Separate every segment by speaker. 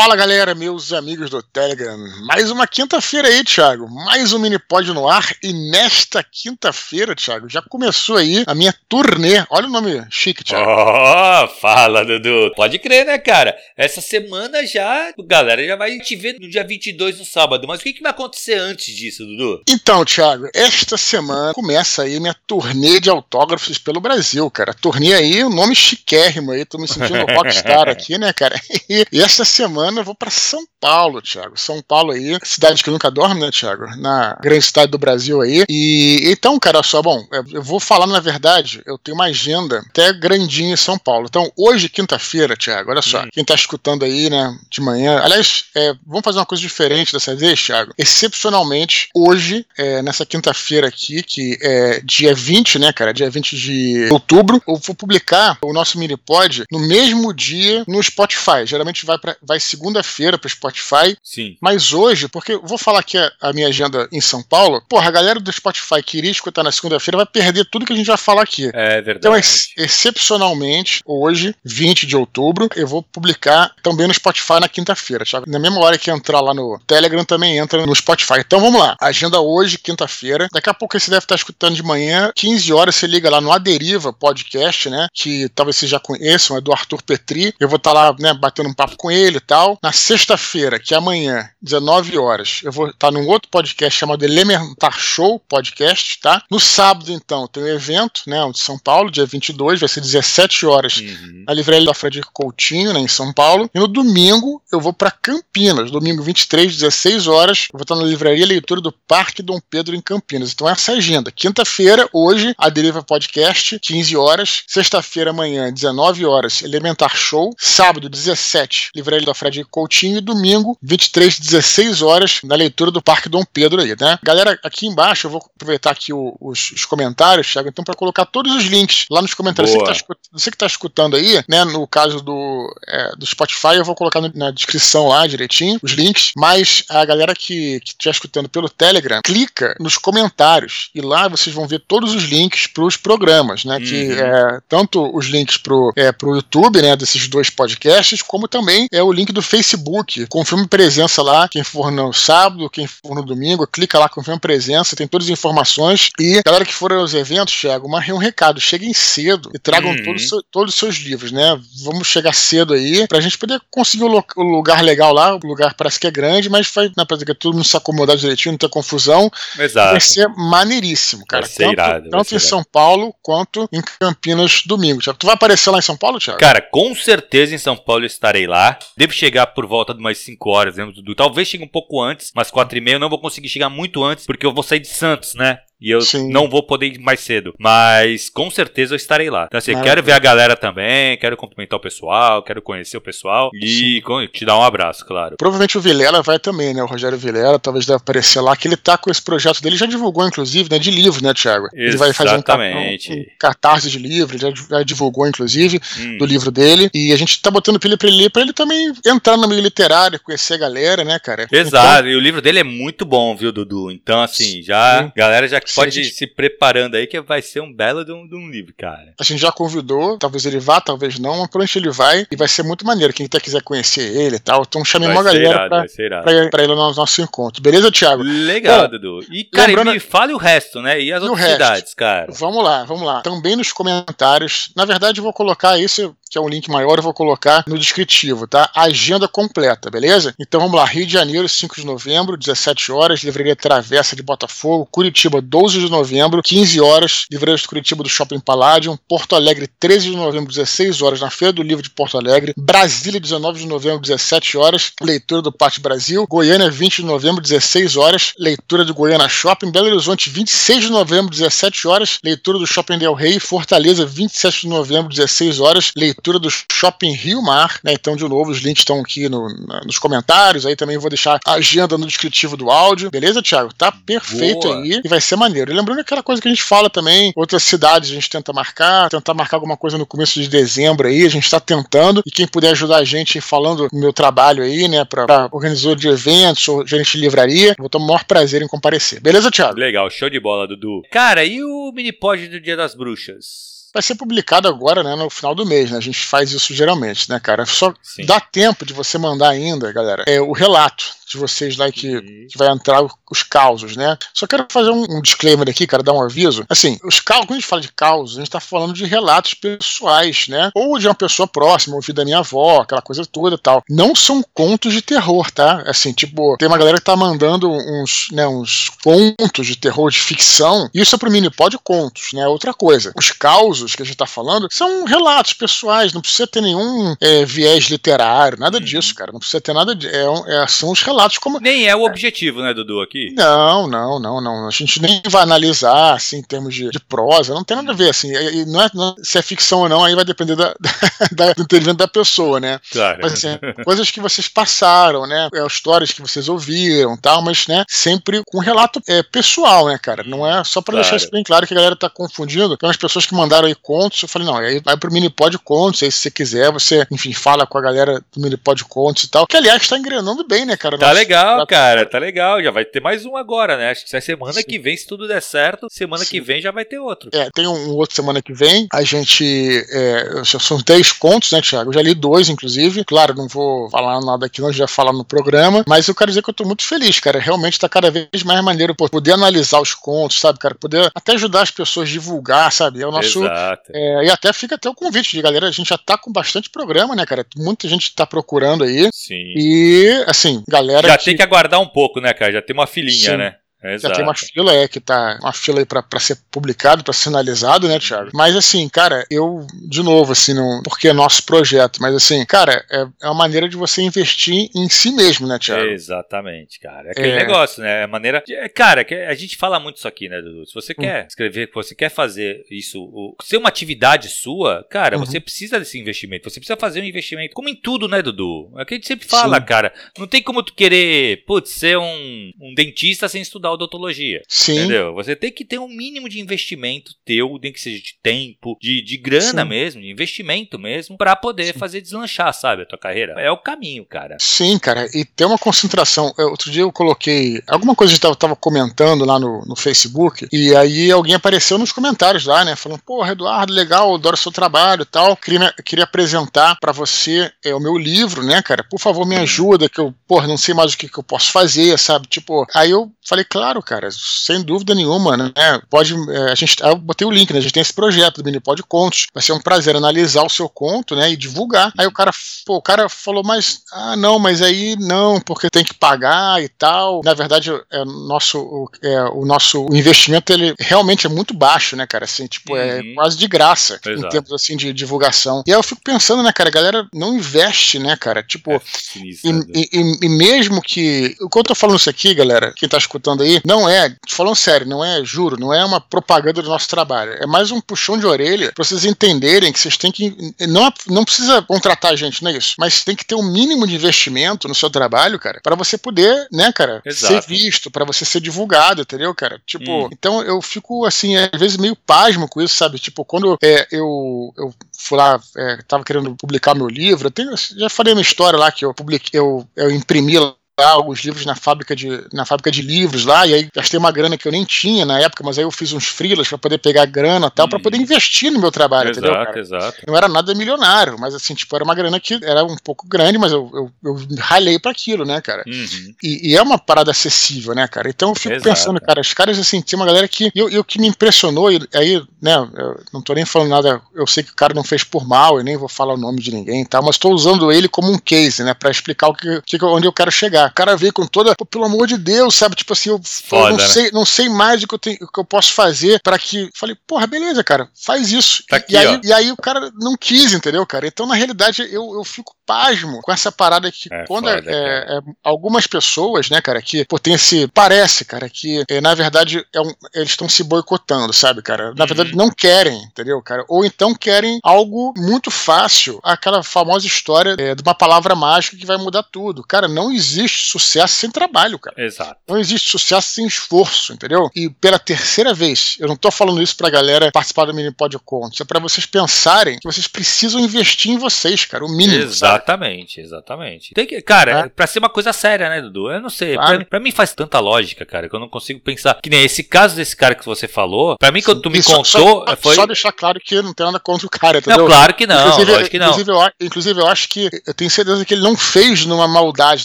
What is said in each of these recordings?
Speaker 1: Fala galera, meus amigos do Telegram. Mais uma quinta-feira aí, Thiago. Mais um mini pod no ar. E nesta quinta-feira, Thiago, já começou aí a minha turnê. Olha o nome chique, Thiago.
Speaker 2: Oh, fala, Dudu. Pode crer, né, cara? Essa semana já, galera, já vai te ver no dia 22, no sábado. Mas o que, que vai acontecer antes disso, Dudu?
Speaker 1: Então, Thiago, esta semana começa aí minha turnê de autógrafos pelo Brasil, cara. Turnê aí, o um nome chiquérrimo aí. Tô me sentindo rockstar aqui, né, cara? E esta semana eu vou para São Paulo, Thiago. São Paulo aí, cidade que nunca dorme, né, Thiago? Na grande cidade do Brasil aí. E então, cara, só, bom, eu vou falar na verdade, eu tenho uma agenda até grandinha em São Paulo. Então, hoje, quinta-feira, Thiago, olha só, hum. quem tá escutando aí, né, de manhã. Aliás, é, vamos fazer uma coisa diferente dessa vez, Thiago. Excepcionalmente, hoje, é, nessa quinta-feira aqui, que é dia 20, né, cara? Dia 20 de outubro, eu vou publicar o nosso mini pod no mesmo dia no Spotify. Geralmente vai, pra, vai segunda-feira pro Spotify.
Speaker 2: Sim.
Speaker 1: Mas hoje, porque eu vou falar aqui a, a, minha agenda em São Paulo, porra, a galera do Spotify que iria escutar na segunda-feira vai perder tudo que a gente vai falar aqui.
Speaker 2: É verdade.
Speaker 1: Então, ex excepcionalmente, hoje, 20 de outubro, eu vou publicar também no Spotify na quinta-feira. Na mesma hora que entrar lá no Telegram, também entra no Spotify. Então vamos lá. Agenda hoje, quinta-feira. Daqui a pouco você deve estar escutando de manhã, 15 horas, você liga lá no Aderiva Podcast, né? Que talvez você já conheçam, é do Arthur Petri. Eu vou estar lá, né, batendo um papo com ele e tal. Na sexta-feira, que é amanhã, 19 horas, eu vou estar num outro podcast chamado Elementar Show Podcast, tá? No sábado, então, tem um evento, né, de São Paulo, dia 22, vai ser 17 horas, uhum. na livraria da Frederico Coutinho, né, em São Paulo. E no domingo, eu vou para Campinas, domingo 23, 16 horas, eu vou estar na livraria Leitura do Parque Dom Pedro, em Campinas. Então, essa é a agenda. Quinta-feira, hoje, a Deriva Podcast, 15 horas. Sexta-feira, amanhã, 19 horas, Elementar Show. Sábado, 17, livraria da Fred Coutinho. E domingo, 23, 16 horas, na leitura do Parque Dom Pedro aí, né? Galera, aqui embaixo, eu vou aproveitar aqui o, os, os, comentários, Thiago, então, para colocar todos os links lá nos comentários. Você que, tá, você que tá escutando aí, né? No caso do, é, do Spotify, eu vou colocar no, na descrição lá direitinho os links. Mas a galera que estiver escutando pelo Telegram, clica nos comentários e lá vocês vão ver todos os links para os programas, né? Uhum. Que é tanto os links pro, é, pro YouTube, né? Desses dois podcasts, como também é o link do Facebook. Confirme presença lá, quem for no sábado, quem for no domingo, clica lá, confirme presença, tem todas as informações. E galera que for aos eventos, Thiago, uma, um recado: cheguem cedo e tragam uhum. todos, todos os seus livros, né? Vamos chegar cedo aí pra gente poder conseguir o, lugar legal lá. O lugar parece que é grande, mas vai na prática todo mundo se acomodar direitinho, não ter confusão.
Speaker 2: Exato.
Speaker 1: Vai ser maneiríssimo, cara.
Speaker 2: Vai ser tanto, irado,
Speaker 1: tanto em São Paulo quanto em Campinas domingo. Thiago. Tu vai aparecer lá em São Paulo, Thiago?
Speaker 2: Cara, com certeza em São Paulo eu estarei lá. Devo chegar por volta de umas 5 horas, lembro do. Talvez chegue um pouco antes, mas 4 e meia eu não vou conseguir chegar muito antes, porque eu vou sair de Santos, né? E eu Sim. não vou poder ir mais cedo. Mas com certeza eu estarei lá. Então, assim, Maravilha. quero ver a galera também, quero cumprimentar o pessoal, quero conhecer o pessoal e Sim. te dar um abraço, claro.
Speaker 1: Provavelmente o Vilela vai também, né? O Rogério Vilela talvez deve aparecer lá, que ele tá com esse projeto dele, já divulgou, inclusive, né? De livro, né, Thiago?
Speaker 2: Ele
Speaker 1: vai fazer um,
Speaker 2: um,
Speaker 1: um catarse de livro, ele já, divulgou, inclusive, hum. do livro dele. E a gente tá botando pilha pra ele pra ele também entrar no meio literário, conhecer a galera, né, cara?
Speaker 2: Exato, então... e o livro dele é muito bom, viu, Dudu? Então, assim, já, Sim. galera já pode gente... se preparando aí que vai ser um belo de um, de um, livro, cara.
Speaker 1: A gente já convidou, talvez ele vá, talvez não, mas provavelmente ele vai e vai ser muito maneiro. Quem até quiser conhecer ele e tal, então chamei uma galera irado, pra, pra, pra, ir no nosso encontro. Beleza, Thiago?
Speaker 2: Legal, Dudu. E, cara, lembrando... me fale o resto, né? E as e outras cidades, cara?
Speaker 1: Vamos lá, vamos lá. Também nos comentários. Na verdade, eu vou colocar isso que é um link maior, eu vou colocar no descritivo, tá? Agenda completa, beleza? Então vamos lá, Rio de Janeiro, 5 de novembro, 17 horas, Livraria Travessa de Botafogo, Curitiba, 12 de novembro, 15 horas, Livraria de Curitiba do Shopping Palladium, Porto Alegre, 13 de novembro, 16 horas, na Feira do Livro de Porto Alegre, Brasília, 19 de novembro, 17 horas, leitura do Pátio Brasil, Goiânia, 20 de novembro, 16 horas, leitura do Goiânia Shopping, Belo Horizonte, 26 de novembro, 17 horas, leitura do Shopping Del Rey, Fortaleza, 27 de novembro, 16 horas, leitura do Shopping Rio Mar, né? Então, de novo, os links estão aqui no, na, nos comentários. Aí também vou deixar a agenda no descritivo do áudio. Beleza, Thiago? Tá perfeito Boa. aí e vai ser maneiro. Lembrando aquela coisa que a gente fala também, outras cidades a gente tenta marcar, tentar marcar alguma coisa no começo de dezembro aí, a gente está tentando. E quem puder ajudar a gente falando do meu trabalho aí, né, para organizador de eventos ou gerente de livraria, vou ter o maior prazer em comparecer. Beleza, Thiago?
Speaker 2: Legal, show de bola, Dudu. Cara, e o mini pod do Dia das Bruxas?
Speaker 1: Vai ser publicado agora, né, no final do mês, né? A gente faz isso geralmente, né, cara? Só Sim. dá tempo de você mandar ainda, galera, é o relato de vocês lá que, uhum. que vai entrar os causos, né? Só quero fazer um, um, disclaimer aqui, cara, dar um aviso. Assim, os causos, quando a gente fala de causos, a gente tá falando de relatos pessoais, né? Ou de uma pessoa próxima, ouvi da minha avó, aquela coisa toda e tal. Não são contos de terror, tá? Assim, tipo, tem uma galera que tá mandando uns, né, uns contos de terror, de ficção. Isso é pro Minipod contos, né? Outra coisa. Os causos que a gente tá falando são relatos pessoais, não precisa ter nenhum é, viés literário, nada uhum. disso, cara. Não precisa ter nada de. É, é, são os relatos como.
Speaker 2: Nem é o objetivo, né, Dudu, aqui?
Speaker 1: Não, não, não, não. A gente nem vai analisar, assim, em termos de, de prosa, não tem nada a ver, assim. E não é, não, se é ficção ou não, aí vai depender da, da, do entendimento da pessoa, né?
Speaker 2: Claro.
Speaker 1: Mas, assim, coisas que vocês passaram, né? É, histórias que vocês ouviram tal, mas, né, sempre com relato é, pessoal, né, cara? Não é só pra claro. deixar isso bem claro que a galera tá confundindo. Tem umas pessoas que mandaram contos, eu falei, não, aí vai pro Minipod Contos, aí se você quiser, você, enfim, fala com a galera do Minipod Contos e tal, que aliás tá engrenando bem, né, cara?
Speaker 2: Tá legal, cara, tá legal. Já vai ter mais um agora, né? Acho que é semana Sim. que vem, se tudo der certo, semana Sim. que vem já vai ter outro.
Speaker 1: É, tem um, outro semana que vem. A gente. É, são 10 contos, né, Thiago? Eu já li dois, inclusive. Claro, não vou falar nada aqui, não, já falar no programa. Mas eu quero dizer que eu tô muito feliz, cara. Realmente tá cada vez mais maneiro poder analisar os contos, sabe, cara? Poder até ajudar as pessoas a divulgar, sabe? É o nosso. Exato. É, e até fica até o convite de galera. A gente já tá com bastante programa, né, cara? Muita gente tá procurando aí.
Speaker 2: Sim.
Speaker 1: E, assim, galera.
Speaker 2: Já que... tem que aguardar um pouco, né, cara? Já tem uma filhinha, né?
Speaker 1: Exato. Já tem uma fila, é, que tá uma fila aí pra, pra ser publicado, pra ser analisado, né, Thiago? Mas assim, cara, eu, de novo, assim, não, porque é nosso projeto, mas assim, cara, é, é uma maneira de você investir em si mesmo, né, Thiago?
Speaker 2: Exatamente, cara. É aquele é... negócio, né? É a maneira. De, é, cara, a gente fala muito isso aqui, né, Dudu? Se você hum. quer escrever, se você quer fazer isso, o, ser uma atividade sua, cara, uhum. você precisa desse investimento. Você precisa fazer um investimento. Como em tudo, né, Dudu? É o que a gente sempre fala, Sim. cara. Não tem como tu querer, putz, ser um, um dentista sem estudar estudar odontologia.
Speaker 1: Sim.
Speaker 2: Entendeu? Você tem que ter um mínimo de investimento teu, nem que seja de tempo, de, de grana Sim. mesmo, de investimento mesmo, para poder Sim. fazer deslanchar, sabe, a tua carreira. É o caminho, cara.
Speaker 1: Sim, cara, e ter uma concentração. Outro dia eu coloquei alguma coisa que eu tava comentando lá no, no Facebook, e aí alguém apareceu nos comentários lá, né, falando, porra, Eduardo, legal, adoro seu trabalho e tal, queria, queria apresentar para você é, o meu livro, né, cara, por favor me ajuda, que eu, porra, não sei mais o que, que eu posso fazer, sabe, tipo, aí eu falei, claro, cara, sem dúvida nenhuma, né? Pode, é, a gente, eu botei o link, né? A gente tem esse projeto do Minipod Contos. Vai ser um prazer analisar o seu conto, né? E divulgar. Aí o cara, pô, o cara falou, mas, ah, não, mas aí não, porque tem que pagar e tal. Na verdade, é, nosso, o, é, o nosso investimento, ele realmente é muito baixo, né, cara? Assim, tipo, é uhum. é quase de graça Exato. em termos, assim, de divulgação. E aí eu fico pensando, né, cara, a galera não investe, né, cara? Tipo, é, e, e, e, e mesmo que. Enquanto eu tô falando isso aqui, galera, quem tá escutando aí, aí não é, falando sério, não é, juro, não é uma propaganda do nosso trabalho. É mais um puxão de orelha para vocês entenderem que vocês têm que. Não, não precisa contratar gente, não é isso. Mas tem que ter um mínimo de investimento no seu trabalho, cara, para você poder, né, cara, Exato. ser visto, para você ser divulgado, entendeu, cara? Tipo, hum. então eu fico, assim, às vezes meio pasmo com isso, sabe? Tipo, quando é, eu, eu fui lá, é, tava querendo publicar meu livro, eu tenho, já falei uma história lá que eu publiquei, eu, eu imprimi lá alguns livros na fábrica de, na fábrica de livros lá, e aí gastei uma grana que eu nem tinha na época, mas aí eu fiz uns freelas para poder pegar grana e tal, hum. para poder investir no meu trabalho,
Speaker 2: exato,
Speaker 1: entendeu?
Speaker 2: Cara? Exato.
Speaker 1: Não era nada milionário, mas assim, tipo, era uma grana que era um pouco grande, mas eu, eu, eu ralei para aquilo, né, cara?
Speaker 2: Uhum.
Speaker 1: E, e, é uma parada acessível, né, cara? Então eu fico exato. pensando, cara, os caras, assim, tem uma galera que. E o que me impressionou, e aí, né, eu não tô nem falando nada, eu sei que o cara não fez por mal, eu nem vou falar o nome de ninguém e tal, mas tô usando ele como um case, né, para explicar o que, que, onde eu quero chegar. O cara veio com toda pô, pelo amor de Deus, sabe? Tipo assim, eu, Foda, eu não, né? sei, não sei mais o que eu, tenho, o que eu posso fazer para que. Falei, porra, beleza, cara, faz isso.
Speaker 2: Tá aqui,
Speaker 1: e, aí, e, aí, o cara não quis, entendeu, cara? Então, na realidade, eu, eu fico pasmo com essa parada que é, quando foda, é, é, algumas pessoas, né, cara, que pô, tem esse. Parece, cara, que é, na verdade é um, eles estão se boicotando, sabe, cara? Na uhum. verdade, não querem, entendeu, cara? Ou então querem algo muito fácil, aquela famosa história é, de uma palavra mágica que vai mudar tudo. Cara, não existe sucesso sem trabalho, cara.
Speaker 2: Exato.
Speaker 1: Não existe sucesso sem esforço, entendeu? E pela terceira vez, eu não tô falando isso pra galera participar do Mini Pod Contos, é pra vocês pensarem que vocês precisam investir em vocês, cara, o mínimo.
Speaker 2: Exato Exatamente, exatamente. Tem que, cara, é. pra ser uma coisa séria, né, Dudu? Eu não sei. Claro. Pra, pra, mim faz tanta lógica, cara, que eu não consigo pensar. Que nem esse caso desse cara que você falou. Pra mim, quando tu me contou.
Speaker 1: Só,
Speaker 2: foi...
Speaker 1: só deixar claro que não tem nada contra o cara, entendeu?
Speaker 2: Não, claro que não. Inclusive, que não.
Speaker 1: Inclusive eu, inclusive, eu acho que. Eu tenho certeza que ele não fez numa maldade,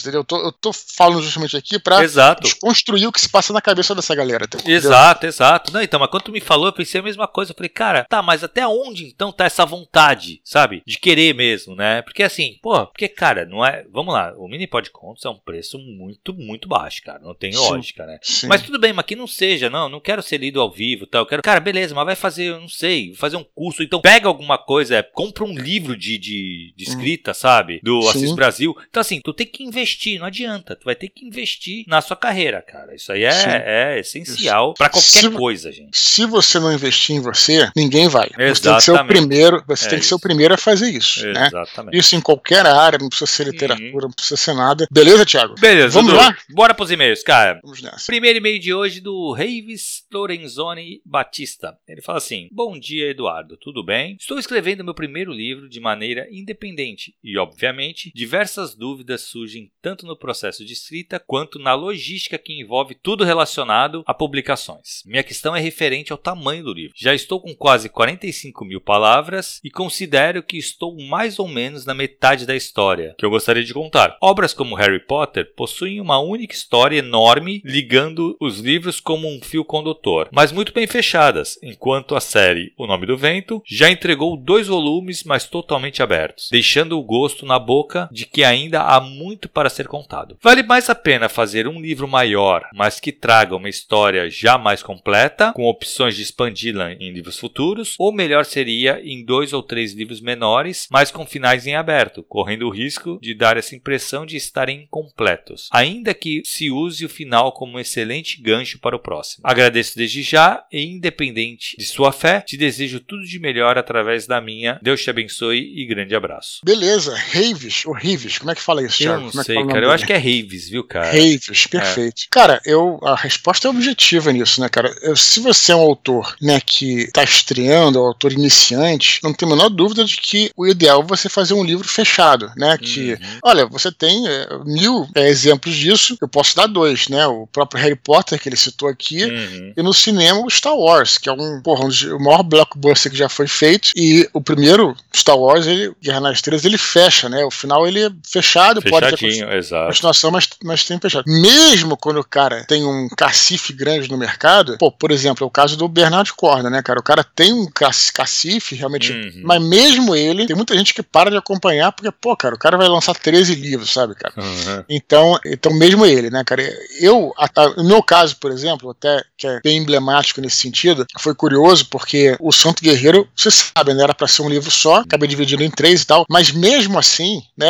Speaker 1: entendeu? Eu tô, eu tô falando justamente aqui pra
Speaker 2: exato.
Speaker 1: desconstruir o que se passa na cabeça dessa galera.
Speaker 2: Entendeu? Exato, exato. Não, então, mas quando tu me falou, eu pensei a mesma coisa. Eu falei, cara, tá, mas até onde então tá essa vontade, sabe? De querer mesmo, né? Porque assim, pô, porque, cara, não é. Vamos lá, o mini pod contos é um preço muito, muito baixo, cara. Não tem sim, lógica, né? Sim. Mas tudo bem, mas que não seja, não, não quero ser lido ao vivo tal. Eu quero. Cara, beleza, mas vai fazer, eu não sei, fazer um curso. Então pega alguma coisa, é, compra um livro de, de, de hum. escrita, hum. sabe? Do sim. Assis Brasil. Então, assim, tu tem que investir, não adianta. Tu vai ter que investir na sua carreira, cara. Isso aí é, é essencial para qualquer se, coisa, gente.
Speaker 1: Se você não investir em você, ninguém vai. Exatamente. Você tem que ser o primeiro, você é tem que ser o primeiro a fazer isso. Né? Exatamente. Né? Isso em qualquer área, não precisa ser literatura, uhum. não precisa ser nada. Beleza, Thiago?
Speaker 2: Beleza, Vamos Dudu. lá? Bora pros e-mails, cara. Vamos nessa. Primeiro e-mail de hoje do Reives Lorenzoni Batista. Ele fala assim: Bom dia, Eduardo. Tudo bem? Estou escrevendo meu primeiro livro de maneira independente e, obviamente, diversas dúvidas surgem tanto no processo de escrita quanto na logística que envolve tudo relacionado a publicações. Minha questão é referente ao tamanho do livro. Já estou com quase 45 mil palavras e considero que estou mais ou menos na metade da história que eu gostaria de contar. Obras como Harry Potter possuem uma única história enorme ligando os livros como um fio condutor, mas muito bem fechadas, enquanto a série O Nome do Vento já entregou dois volumes, mas totalmente abertos, deixando o gosto na boca de que ainda há muito para ser contado. Vale mais a pena fazer um livro maior, mas que traga uma história já mais completa, com opções de expandi-la em livros futuros, ou melhor seria em dois ou três livros menores, mas com finais em aberto, correndo o risco de dar essa impressão de estarem incompletos, ainda que se use o final como um excelente gancho para o próximo. Agradeço desde já e, independente de sua fé, te desejo tudo de melhor através da minha. Deus te abençoe e grande abraço.
Speaker 1: Beleza, Raves, ou Rives, como é que fala isso,
Speaker 2: Thiago? Eu não é sei, cara. Eu acho que é Raves, viu, cara?
Speaker 1: Raves, perfeito. É. Cara, eu, a resposta é objetiva nisso, né, cara? Eu, se você é um autor, né, que está estreando, um autor iniciante, não tem a menor dúvida de que o ideal é você fazer um livro fechado, né? Que, uhum. olha, você tem é, mil é, exemplos disso, eu posso dar dois, né? O próprio Harry Potter, que ele citou aqui, uhum. e no cinema o Star Wars, que é um, porra, um, o maior blockbuster que já foi feito, e o primeiro Star Wars, ele, Guerra nas Estrelas, ele fecha, né? O final ele é fechado, pode ter
Speaker 2: exato.
Speaker 1: continuação, mas, mas tem fechado. Mesmo quando o cara tem um cacife grande no mercado, pô, por exemplo, é o caso do Bernard Corda, né, cara? O cara tem um cacife, realmente, uhum. mas mesmo ele, tem muita gente que para de acompanhar, porque, pô, cara, o cara vai lançar 13 livros, sabe, cara? Uhum. Então, então, mesmo ele, né, cara? Eu, no meu caso, por exemplo, até que é bem emblemático nesse sentido, foi curioso, porque o Santo Guerreiro, você sabe, né, era para ser um livro só, acabei dividindo em três e tal, mas mesmo assim, né,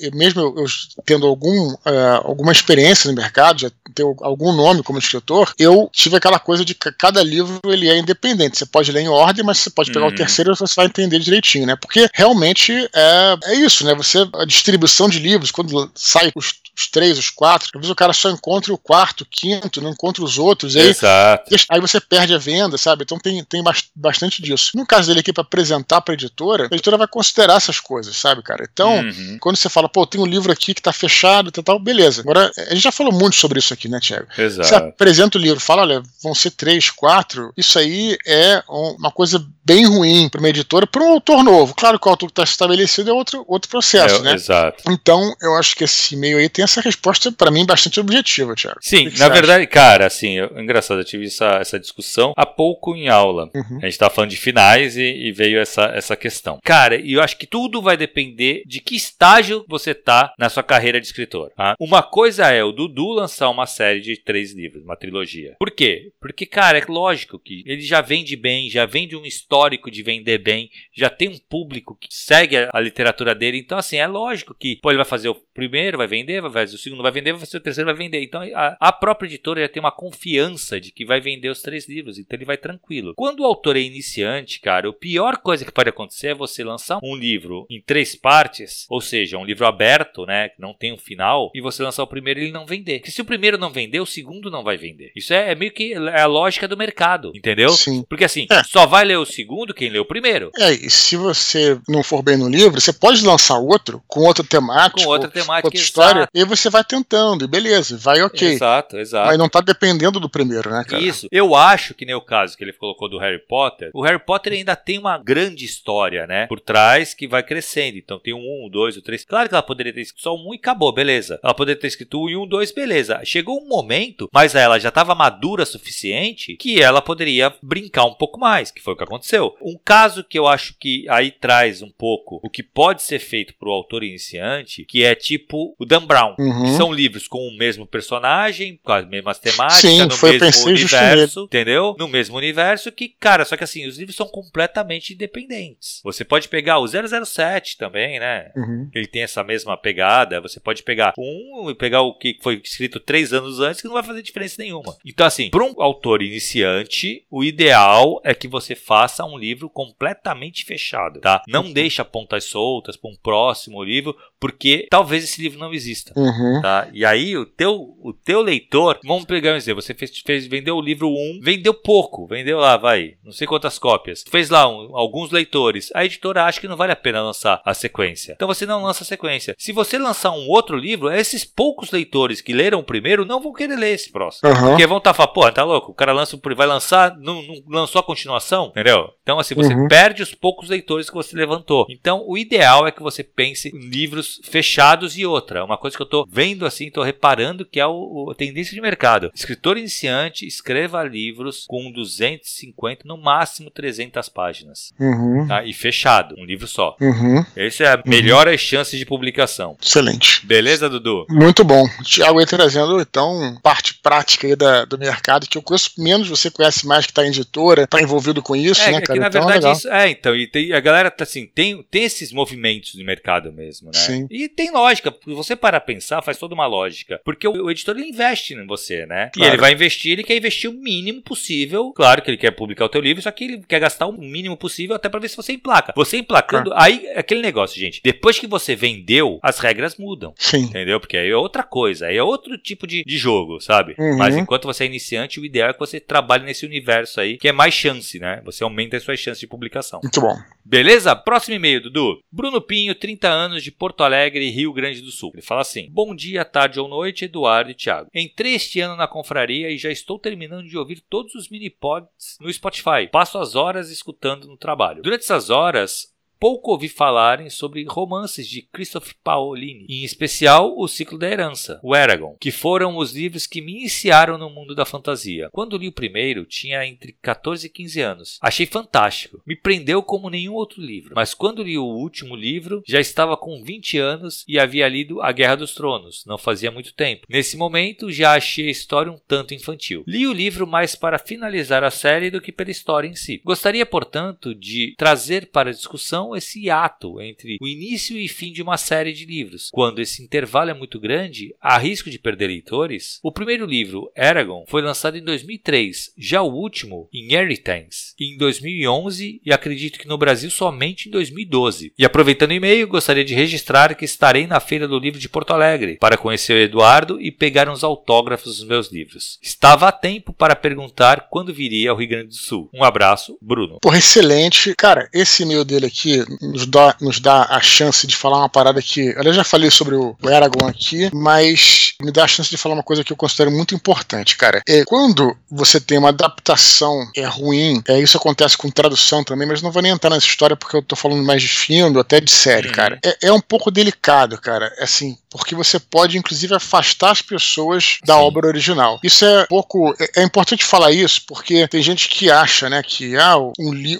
Speaker 1: é, mesmo eu, eu tendo algum, uh, alguma experiência no mercado, já ter algum nome como escritor, eu tive aquela coisa de que cada livro ele é independente. Você pode ler em ordem, mas você pode pegar uhum. o terceiro e você vai entender direitinho, né? Porque realmente é, é isso, né? Você a distribuição de livros quando sai os os três, os quatro, às vezes o cara só encontra o quarto, o quinto, não encontra os outros. Aí,
Speaker 2: Exato.
Speaker 1: aí você perde a venda, sabe? Então tem, tem bastante disso. No caso dele aqui, para apresentar para a editora, a editora vai considerar essas coisas, sabe, cara? Então, uhum. quando você fala, pô, tem um livro aqui que tá fechado e tal, beleza. Agora, a gente já falou muito sobre isso aqui, né, Tiago?
Speaker 2: Exato.
Speaker 1: Você apresenta o livro, fala, olha, vão ser três, quatro, isso aí é uma coisa bem ruim para uma editora, para um autor novo. Claro que o autor que está estabelecido é outro, outro processo, é, né?
Speaker 2: Exato.
Speaker 1: Então, eu acho que esse e-mail aí tem essa resposta, para mim, bastante objetiva, Thiago.
Speaker 2: Sim, na verdade, acha? cara, assim, eu, engraçado, eu tive essa, essa discussão há pouco em aula. Uhum. A gente estava falando de finais e, e, veio essa, essa questão. Cara, e eu acho que tudo vai depender de que estágio você tá na sua carreira de escritor. Tá? Uma coisa é o Dudu lançar uma série de três livros, uma trilogia. Por quê? Porque, cara, é lógico que ele já vende bem, já vende um histórico de vender bem, já tem um público que segue a, a literatura dele. Então, assim, é lógico que pô, ele vai fazer o primeiro, vai vender, vai fazer o segundo, vai vender, vai fazer o terceiro, vai vender. Então, a, a própria editora já tem uma confiança de que vai vender os três livros, então ele vai tranquilo. Quando o autor é iniciante, cara, a pior coisa que pode acontecer é você lançar um livro em três partes, ou seja, um livro aberto, né, que não tem um final, e você lançar o primeiro e ele não vender. Porque se o primeiro não vender, o segundo não vai vender. Isso é, é meio que é a lógica do mercado, entendeu?
Speaker 1: Sim.
Speaker 2: Porque assim, é. só vai ler o segundo quem leu o primeiro.
Speaker 1: É, e se você não for bem no livro, você pode lançar outro, com outra temática,
Speaker 2: com outra temática,
Speaker 1: outra história, e você vai tentando, e beleza, vai ok.
Speaker 2: Exato, exato.
Speaker 1: Mas não tá dependendo do primeiro, né, cara?
Speaker 2: Isso. Eu acho que nem o caso que ele colocou do Harry Potter, o Harry Potter ainda tem uma grande história, né? Por trás que vai crescendo. Então tem um 1, um, 2, o 3. Claro que ela poderia ter escrito só um 1 e acabou, beleza. Ela poderia ter escrito um e um, dois, beleza. Chegou um momento, mas ela já estava madura o suficiente que ela poderia brincar um pouco mais, que foi o que aconteceu. Um caso que eu acho que aí traz um pouco o que pode ser feito para o autor iniciante, que é tipo o Dan Brown. Uhum. São livros com o mesmo personagem, com as mesmas temáticas, Sim, no mesmo universo, entendeu? No mesmo universo que, cara, só que assim, os livros são completamente independentes. Você pode pegar o 007 também, né? Uhum. Ele tem essa mesma pegada. Você pode pegar um e pegar o que foi escrito três anos antes, que não vai fazer diferença nenhuma. Então, assim, para um autor iniciante, o ideal é que você faça um livro completamente fechado, tá? Não deixa pontas soltas para um próximo livro, porque talvez esse livro não exista, uhum. tá? E aí o teu, o teu leitor, vamos pegar um exemplo, você fez, fez vendeu o livro 1, vendeu pouco, vendeu lá, vai, não sei quantas cópias, fez lá um, alguns leitores, a editora acha que não vale a pena lançar a sequência, então você não lança a sequência. Se você lançar um outro livro, esses poucos leitores que leram o primeiro não vão querer ler esse próximo, uhum. porque vão estar tá falando, pô, tá louco, o cara lança, vai lançar, não, não lançou a continuação, entendeu? Então assim, você uhum. perde os poucos leitores que você levantou. Então o ideal é que você pense em livros fechados e outra, uma coisa que eu tô vendo assim, tô reparando que é o, o a tendência de mercado. Escritor iniciante, escreva livros com 250, no máximo 300 páginas. Uhum. Tá? E fechado, um livro só. Uhum. Esse é a melhor uhum. chance de publicação.
Speaker 1: Excelente.
Speaker 2: Beleza, Dudu?
Speaker 1: Muito bom. Tiago aí trazendo, então, parte prática aí da, do mercado, que eu conheço menos, você conhece mais que tá em editora, tá envolvido com isso,
Speaker 2: é,
Speaker 1: né, cara?
Speaker 2: Que, na então, verdade, é isso, é, então, e tem, a galera tá assim, tem, tem esses movimentos no mercado mesmo, né? Sim. E tem lógica, você para pensar, faz toda uma lógica. Porque o, o editor ele investe em você, né? Claro. E ele vai investir, ele quer investir o mínimo possível. Claro que ele quer publicar o teu livro, só que ele quer gastar o mínimo possível até para ver se você emplaca. Você emplacando, ah. aí aquele negócio, gente. Depois que você vendeu, as regras mudam. Sim. Entendeu? Porque aí é outra coisa, aí é outro tipo de, de jogo, sabe? Uhum. Mas enquanto você é iniciante, o ideal é que você trabalhe nesse universo aí, que é mais chance, né? Você aumenta as suas chances de publicação.
Speaker 1: Muito bom.
Speaker 2: Beleza? Próximo e-mail, Dudu. Bruno Pinho, 30 anos, de Porto Alegre, Rio Grande do Sul. Ele fala assim: Bom dia, tarde ou noite, Eduardo e Thiago. Entrei este ano na confraria e já estou terminando de ouvir todos os mini pods no Spotify. Passo as horas escutando no trabalho. Durante essas horas, pouco ouvi falarem sobre romances de Christopher Paolini, em especial O Ciclo da Herança, o Eragon, que foram os livros que me iniciaram no mundo da fantasia. Quando li o primeiro, tinha entre 14 e 15 anos. Achei fantástico, me prendeu como nenhum outro livro, mas quando li o último livro, já estava com 20 anos e havia lido A Guerra dos Tronos, não fazia muito tempo. Nesse momento, já achei a história um tanto infantil. Li o livro mais para finalizar a série do que pela história em si. Gostaria, portanto, de trazer para a discussão esse hiato entre o início e fim de uma série de livros. Quando esse intervalo é muito grande, há risco de perder leitores. O primeiro livro, Eragon, foi lançado em 2003, já o último, Inheritance, em 2011 e acredito que no Brasil somente em 2012. E aproveitando o e-mail, gostaria de registrar que estarei na Feira do Livro de Porto Alegre para conhecer o Eduardo e pegar uns autógrafos dos meus livros. Estava a tempo para perguntar quando viria ao Rio Grande do Sul. Um abraço, Bruno.
Speaker 1: Porra, excelente. Cara, esse e-mail dele aqui nos dá, nos dá a chance de falar uma parada que. Eu já falei sobre o, Aragorn aqui, mas me dá a chance de falar uma coisa que eu considero muito importante, cara. É quando você tem uma adaptação é ruim, é, isso acontece com tradução também, mas não vou nem entrar nessa história porque eu tô falando mais de filme ou até de série, cara. É, é um pouco delicado, cara. Assim, porque você pode, inclusive, afastar as pessoas da Sim. obra original. Isso é pouco. É, é, importante falar isso, porque tem gente que acha, né, que ah, um,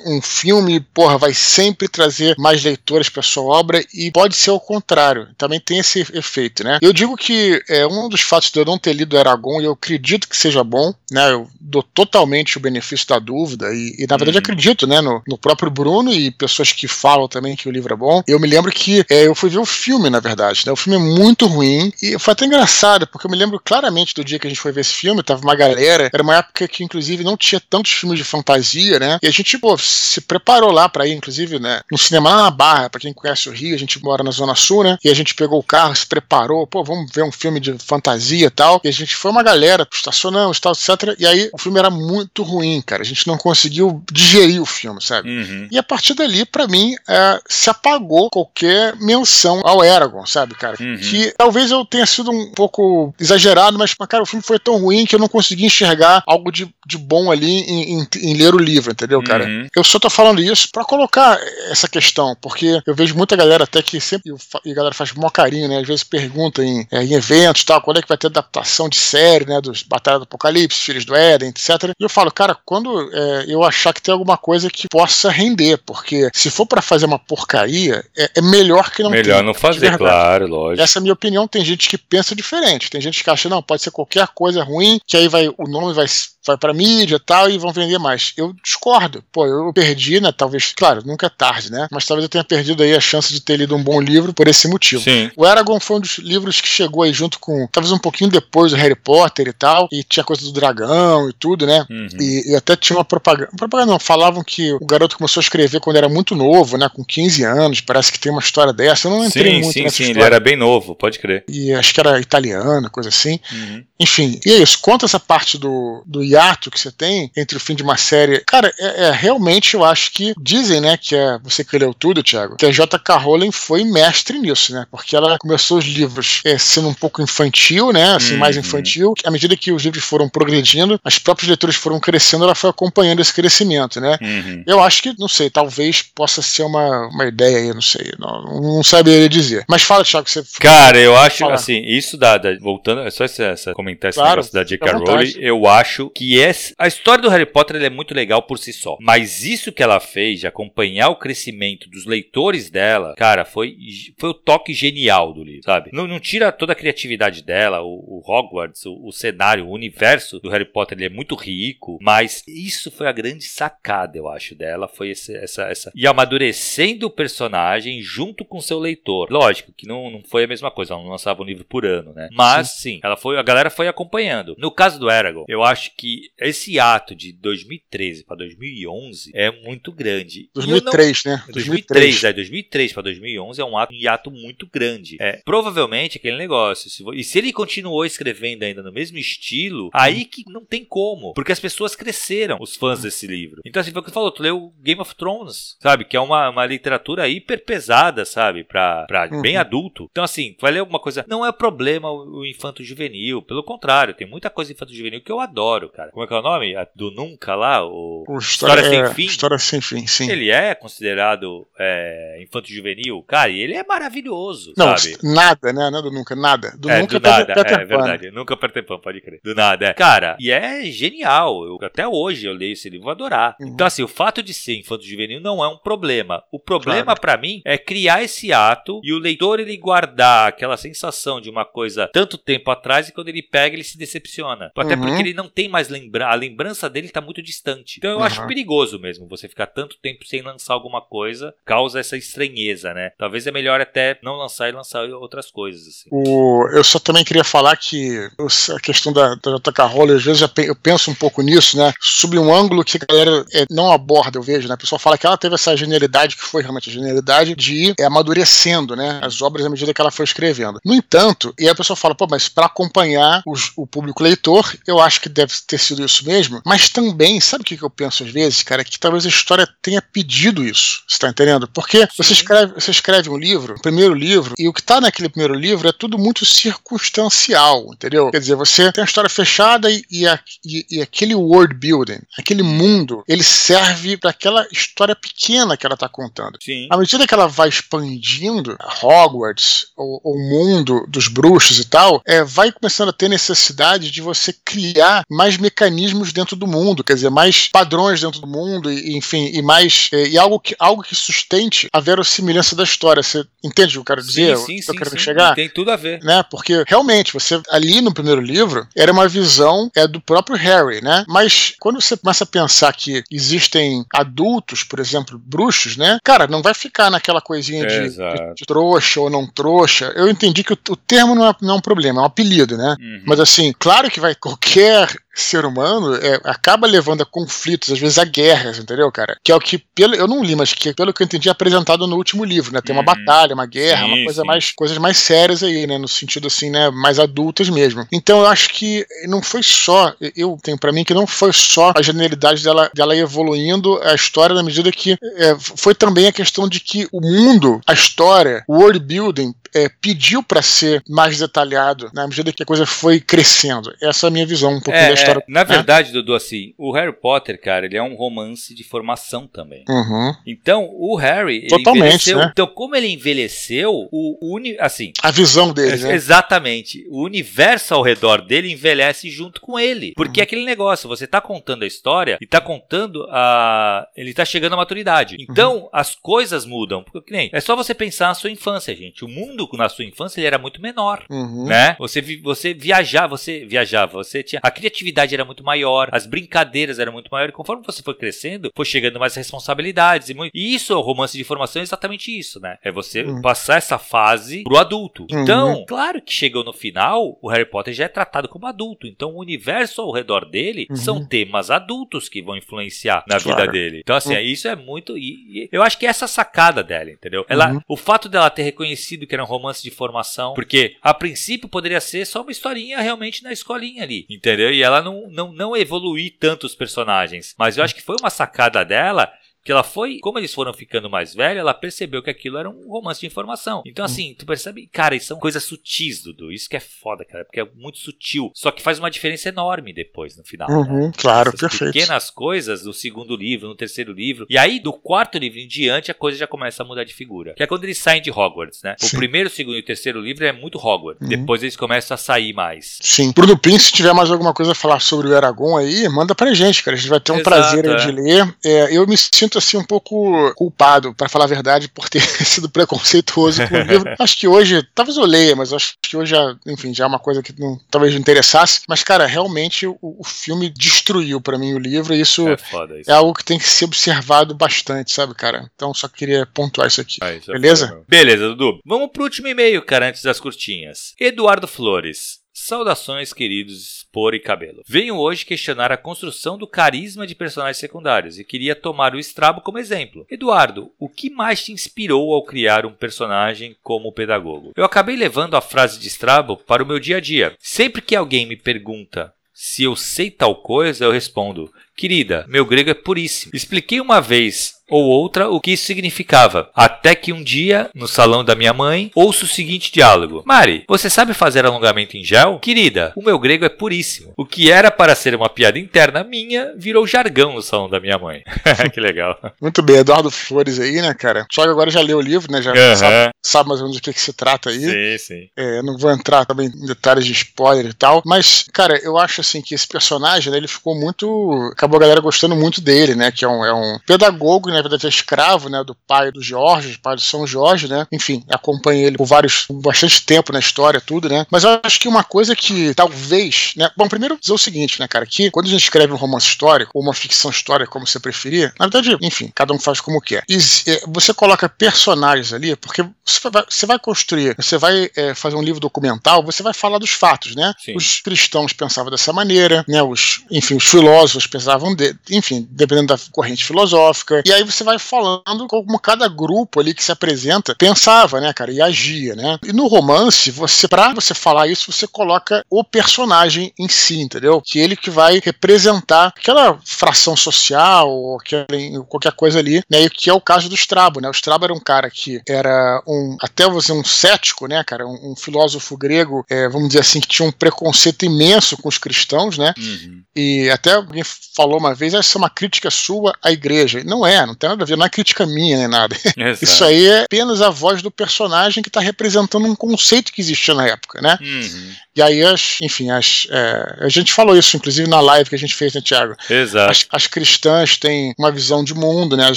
Speaker 1: um filme, porra, vai sempre trazer mais leitores para sua obra, e pode ser o contrário. Também tem esse efeito, né? Eu digo que é um dos fatos de eu não ter lido Aragon, e eu acredito que seja bom, né? Eu dou totalmente o benefício da dúvida, e, e na verdade uhum. acredito, né, no, no, próprio Bruno e pessoas que falam também que o livro é bom. Eu me lembro que é, eu fui ver o filme, na verdade, né? O filme é muito muito ruim. E foi até engraçado, porque eu me lembro claramente do dia que a gente foi ver esse filme, tava uma galera. Era uma época que, inclusive, não tinha tantos filmes de fantasia, né? E a gente, pô, se preparou lá pra ir, inclusive, né? No cinema lá na Barra, pra quem conhece o Rio, a gente mora na Zona Sul, né? E a gente pegou o carro, se preparou, pô, vamos ver um filme de fantasia e tal. E a gente foi uma galera, estacionamos, tal, etc. E aí filme era muito ruim, cara. A gente não conseguiu digerir o filme, sabe?
Speaker 2: Uhum.
Speaker 1: E a partir dali, para mim, é, se apagou qualquer menção ao Eragon, sabe, cara?
Speaker 2: Uhum.
Speaker 1: Que talvez eu tenha sido um pouco exagerado, mas, cara, o filme foi tão ruim que eu não consegui enxergar algo de, de bom ali em, em, em ler o livro, entendeu, cara?
Speaker 2: Uhum.
Speaker 1: Eu só tô falando isso para colocar essa questão, porque eu vejo muita galera até que sempre, e a galera faz mó carinho, né? Às vezes pergunta em, é, em eventos tal, quando é que vai ter adaptação de série, né? Dos Batalha do Apocalipse, Filhos do Éden, etc. E eu falo, cara, quando é, eu achar que tem alguma coisa que possa render, porque se for para fazer uma porcaria, é, é melhor que não
Speaker 2: Melhor tenha, não fazer, claro, lógico.
Speaker 1: Essa é minha opinião. Tem gente que pensa diferente. Tem gente que acha, não, pode ser qualquer coisa ruim, que aí vai o nome vai vai pra mídia e tal, e vão vender mais. Eu discordo. Pô, eu perdi, né? Talvez, claro, nunca é tarde, né? Mas talvez eu tenha perdido aí a chance de ter lido um bom livro por esse motivo.
Speaker 2: Sim.
Speaker 1: O Eragon foi um dos livros que chegou aí junto com, talvez um pouquinho depois do Harry Potter e tal, e tinha coisa do dragão e tudo, né?
Speaker 2: Uhum.
Speaker 1: E, e, até tinha uma propaganda. Propaganda não, falavam que o garoto começou a escrever quando era muito novo, né? Com 15 anos, parece que tem uma história dessa. Eu não entrei
Speaker 2: sim,
Speaker 1: muito
Speaker 2: sim,
Speaker 1: nessa
Speaker 2: sim,
Speaker 1: história.
Speaker 2: ele era bem novo, pode crer.
Speaker 1: E acho que era italiano, coisa assim.
Speaker 2: Uhum.
Speaker 1: Enfim, e é isso. Conta essa parte do, do hiato que você tem entre o fim de uma série. Cara, é, é realmente eu acho que dizem, né, que é você que leu tudo, Thiago, que a J.K. Rowling foi mestre nisso, né? Porque ela começou os livros é, sendo um pouco infantil, né? Assim,
Speaker 2: Uhum.
Speaker 1: mais infantil. À medida que os livros foram progredindo, as próprias leituras foram crescendo, ela foi acompanhando esse crescimento, né?
Speaker 2: Uhum.
Speaker 1: Eu acho que, não sei, talvez possa ser uma, uma ideia aí, não sei. Não, não saberia dizer. Mas fala, Thiago, você.
Speaker 2: Cara, eu acho,
Speaker 1: Fala.
Speaker 2: assim, isso da, da- Voltando, é só essa, essa- comentar esse
Speaker 1: Claro,
Speaker 2: negócio da J.K. Rowling. Eu acho que essa, a história do Harry Potter é muito legal por si só. Mas isso que ela fez, de acompanhar o crescimento dos leitores dela, cara, foi, foi o toque genial do livro, sabe? Não, não tira toda a criatividade dela, o, o Hogwarts, o, o cenário, o universo do Harry Potter, ele é muito rico, mas isso foi a grande sacada, eu acho, dela, foi esse, essa, essa... E amadurecendo o personagem junto com seu leitor. Lógico que não, não foi a mesma coisa, ela não lançava um livro por ano, né? Mas sim, ela foi, a galera foi acompanhando. No caso do Aragorn, eu acho que esse ato de 2013 para 2011 é muito grande. E eu não-
Speaker 1: 2003, né?
Speaker 2: 2003, é, 2003 para 2011 é um ato, um hiato muito grande. É, provavelmente aquele negócio. se e se ele continuou escrevendo ainda no mesmo estilo, aí que não tem como. Porque as pessoas cresceram, os fãs desse livro. Então, assim, foi o que tu falou, tu leu Game of Thrones, sabe? Que é uma, uma literatura hiper pesada, sabe? Pra, pra
Speaker 1: Uhum.
Speaker 2: bem adulto. Então, assim, vai ler alguma coisa. Não é problema o, o infanto juvenil. Pelo contrário, tem muita coisa infanto juvenil que eu adoro, cara. Como é que é o nome? A do Nunca lá? O...
Speaker 1: O
Speaker 2: História Sem
Speaker 1: é,
Speaker 2: Fim.
Speaker 1: História sem fim, sim.
Speaker 2: Ele é considerado é, infanto juvenil, cara, e ele é maravilhoso,
Speaker 1: Não,
Speaker 2: sabe?
Speaker 1: nada, né? Nada do nunca, nada. Do
Speaker 2: é,
Speaker 1: nunca
Speaker 2: do nada,
Speaker 1: Peter,
Speaker 2: é
Speaker 1: Pan.
Speaker 2: verdade. Nunca Peter Pan, pode crer. Do nada, é. Cara, e é genial. Eu, até hoje eu leio esse livro, vou adorar.
Speaker 1: Uhum.
Speaker 2: Então, assim, o fato de ser infanto juvenil não é um problema. O problema,
Speaker 1: Claro.
Speaker 2: pra mim, é criar esse ato e o leitor ele guardar aquela sensação de uma coisa tanto tempo atrás e quando ele pega, ele se decepciona. Até
Speaker 1: Uhum.
Speaker 2: porque ele não tem mais lembrança. A lembrança dele tá muito distante. Então eu
Speaker 1: Uhum.
Speaker 2: acho perigoso mesmo você ficar tanto tempo sem lançar alguma coisa, causa essa estranheza, né? Talvez é melhor até não lançar e lançar outras coisas, assim.
Speaker 1: O, eu só também queria falar que a questão da, da J.K. Rowling, às vezes eu pe- eu penso um pouco nisso, né? Sob um ângulo que a galera é, não aborda, eu vejo, né? O pessoal fala que ela teve essa genialidade, que foi realmente a genialidade, de ir é, amadurecendo, né? As obras à medida que ela foi escrevendo. No entanto, e a pessoa fala, pô, mas para acompanhar os- o público leitor, eu acho que deve ter sido isso mesmo, mas também, sabe o que, que eu penso às vezes, cara? Que talvez a história tenha pedido isso, você tá entendendo? Porque você escreve, você escreve um livro, o primeiro livro, e o que tá naquele primeiro livro é tudo muito circunstancial, entendeu? Quer dizer, você tem a história fechada e, e, a- e- e aquele world building, aquele mundo, ele serve para aquela história pequena que ela tá contando.
Speaker 2: Sim.
Speaker 1: À medida que ela vai expandindo Hogwarts, o, o mundo dos bruxos e tal, é, vai começando a ter necessidade de você criar mais mecanismos dentro do mundo, quer dizer, mais padrões dentro do mundo, e, enfim, e mais. é, e algo que, algo que sustente a verossimilhança da história. Você entende o que eu quero dizer?
Speaker 2: sim, sim,
Speaker 1: eu
Speaker 2: sim,
Speaker 1: quero
Speaker 2: sim.
Speaker 1: chegar?
Speaker 2: Tem tudo a ver.
Speaker 1: né? Porque realmente você ali no primeiro livro era uma visão é do próprio Harry, né? Mas quando você começa a pensar que existem adultos, por exemplo, bruxos, né? Cara, não vai ficar naquela coisinha de,
Speaker 2: Exato.
Speaker 1: de- de trouxa ou não trouxa. Eu entendi que o, o termo não é, não é um problema, é um apelido, né?
Speaker 2: Uhum.
Speaker 1: Mas assim, claro que vai qualquer ser humano é, acaba levando a conflitos, às vezes a guerras, entendeu, cara? Que é o que, pelo, eu não li, mas que pelo que eu entendi, é apresentado no último livro, né? Tem uma uhum. batalha, uma guerra, sim, uma coisa sim. mais, coisas mais sérias aí, né? No sentido assim, né? Mais adultas mesmo. Então eu acho que não foi só, eu tenho para mim que não foi só a genialidade dela, dela evoluindo a história na medida que é, foi também a questão de que o mundo, a história, o world building é, pediu para ser mais detalhado na medida que a coisa foi crescendo. Essa é a minha visão um pouco é, da história.
Speaker 2: É, na verdade, né? Dudu, assim, o Harry Potter, cara, ele é um romance de formação também.
Speaker 1: Uhum.
Speaker 2: Então, o Harry,
Speaker 1: Totalmente, né?
Speaker 2: Então, como ele envelheceu, o, o assim,
Speaker 1: a visão dele,
Speaker 2: né? Exatamente. O universo ao redor dele envelhece junto com ele, porque uhum. é aquele negócio, você tá contando a história e tá contando a ele tá chegando à maturidade. Então, uhum. as coisas mudam, porque nem, é só você pensar na sua infância, gente. O mundo na sua infância ele era muito menor,
Speaker 1: uhum.
Speaker 2: né? Você você viajava, você viajava, você tinha a criatividade era muito maior, as brincadeiras eram muito maiores. Conforme você foi crescendo, foi chegando mais responsabilidades e, muito, e isso, o romance de formação é exatamente isso, né? É você uhum. passar essa fase pro adulto. Uhum. Então, claro que chegou no final, o Harry Potter já é tratado como adulto. Então, o universo ao redor dele uhum. são temas adultos que vão influenciar na claro. vida dele. Então, assim, uhum. isso é muito. E, e eu acho que é essa sacada dela, entendeu? Ela, uhum. o fato dela ter reconhecido que era um romance de formação, porque a princípio poderia ser só uma historinha realmente na escolinha ali, entendeu? E ela não, não, não evoluir tanto os personagens. Mas eu acho que foi uma sacada dela que ela foi, como eles foram ficando mais velhos, ela percebeu que aquilo era um romance de informação. Então, assim, tu percebe, cara, isso são coisas sutis, Dudu. Isso que é foda, cara, porque é muito sutil. Só que faz uma diferença enorme depois, no final.
Speaker 1: Uhum, né? Claro, Essas perfeito.
Speaker 2: pequenas coisas do segundo livro, no terceiro livro. E aí, do quarto livro em diante, a coisa já começa a mudar de figura. Que é quando eles saem de Hogwarts, né? Sim. O primeiro, o segundo e o terceiro livro é muito Hogwarts. Uhum. Depois eles começam a sair mais.
Speaker 1: Sim. Bruno Pin, se tiver mais alguma coisa a falar sobre o Aragon aí, manda pra gente, cara. A gente vai ter um Exato, prazer é. de ler. É, eu me sinto, assim, um pouco culpado, para falar a verdade, por ter sido preconceituoso com o livro. Acho que hoje, talvez eu leia, mas acho que hoje, já, enfim, já é uma coisa que não, talvez não interessasse. Mas, cara, realmente o, o filme destruiu para mim o livro e isso é, isso é, algo que tem que ser observado bastante, sabe, cara? Então só queria pontuar isso aqui. Ah, isso é Beleza?
Speaker 2: É Beleza, Dudu. Vamos pro último e-mail, cara, antes das curtinhas. Eduardo Flores. Saudações, queridos Por e Cabelo. Venho hoje questionar a construção do carisma de personagens secundários e queria tomar o Strabo como exemplo. Eduardo, o que mais te inspirou ao criar um personagem como pedagogo? Eu acabei levando a frase de Strabo para o meu dia a dia. Sempre que alguém me pergunta se eu sei tal coisa, eu respondo: Querida, meu grego é puríssimo. Expliquei uma vez ou outra o que isso significava. Até que um dia, no salão da minha mãe, ouço o seguinte diálogo: Mari, você sabe fazer alongamento em gel? Querida, o meu grego é puríssimo. O que era para ser uma piada interna minha virou jargão no salão da minha mãe. que legal.
Speaker 1: Muito bem, Eduardo Flores aí, né, cara? Só que agora já leu o livro, né? Já uhum. sabe, sabe, mais ou menos do que, que se trata aí.
Speaker 2: Sim, sim.
Speaker 1: É, não vou entrar também em detalhes de spoiler e tal, mas, cara, eu acho assim que esse personagem, né, ele ficou muito. Acabou a galera gostando muito dele, né? Que é um, é um pedagogo, né? verdade é escravo, né, do pai do Jorge, pai do São Jorge, né? Enfim, acompanhei ele por vários, bastante tempo na história, tudo, né? Mas eu acho que uma coisa que talvez, né? Bom, primeiro dizer o seguinte, né, cara, que quando a gente escreve um romance histórico ou uma ficção histórica, como você preferir, na verdade, enfim, cada um faz como quer. E é, você coloca personagens ali, porque você vai, você vai construir, você vai é, fazer um livro documental, você vai falar dos fatos, né? Sim. Os cristãos pensavam dessa maneira, né? Os, enfim, os filósofos pensavam de, enfim, dependendo da corrente filosófica. E aí você vai falando como cada grupo ali que se apresenta pensava, né, cara, e agia, né? E no romance, você para você falar isso, você coloca o personagem em si, entendeu? Que ele que vai representar aquela fração social ou aquele, qualquer coisa ali, né? E que é o caso do Strabo, né? O Strabo era um cara que era um até você um cético, né, cara, um, um filósofo grego, é, vamos dizer assim, que tinha um preconceito imenso com os cristãos, né? Uhum. E até alguém falou uma vez, essa é uma crítica sua à igreja. Não é, não tem nada a ver, não é crítica minha nem nada. Exato. Isso aí é apenas a voz do personagem que está representando um conceito que existia na época, né? Uhum. E aí, as, enfim, as, é, a gente falou isso, inclusive, na live que a gente fez, né, Tiago?
Speaker 2: Exato.
Speaker 1: As, as, cristãs têm uma visão de mundo, né? As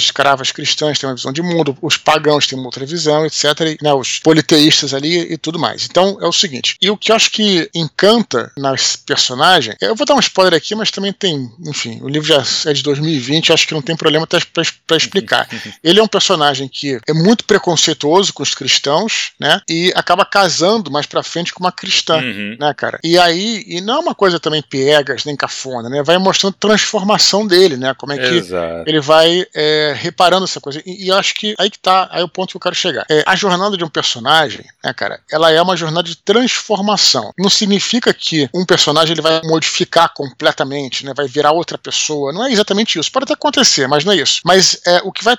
Speaker 1: escravas cristãs têm uma visão de mundo, os pagãos têm uma outra visão, etc. E, né, os politeístas ali e tudo mais. Então, é o seguinte. E o que eu acho que encanta nas personagens, eu vou dar um spoiler aqui, mas também tem, enfim, assim, o livro já é de 2020, acho que não tem problema para explicar. Ele é um personagem que é muito preconceituoso com os cristãos, né? E acaba casando mais pra frente com uma cristã, uhum. né, cara? E aí, e não é uma coisa também piegas, nem cafona, né? Vai mostrando transformação dele, né? Como é que Exato. ele vai é, reparando essa coisa. E, e, acho que aí que tá, aí é o ponto que eu quero chegar. É, a jornada de um personagem, né, cara, ela é uma jornada de transformação. Não significa que um personagem ele vai modificar completamente, né? Vai virar outra pessoa. Não é exatamente isso. Pode até acontecer, mas não é isso. Mas é, o que vai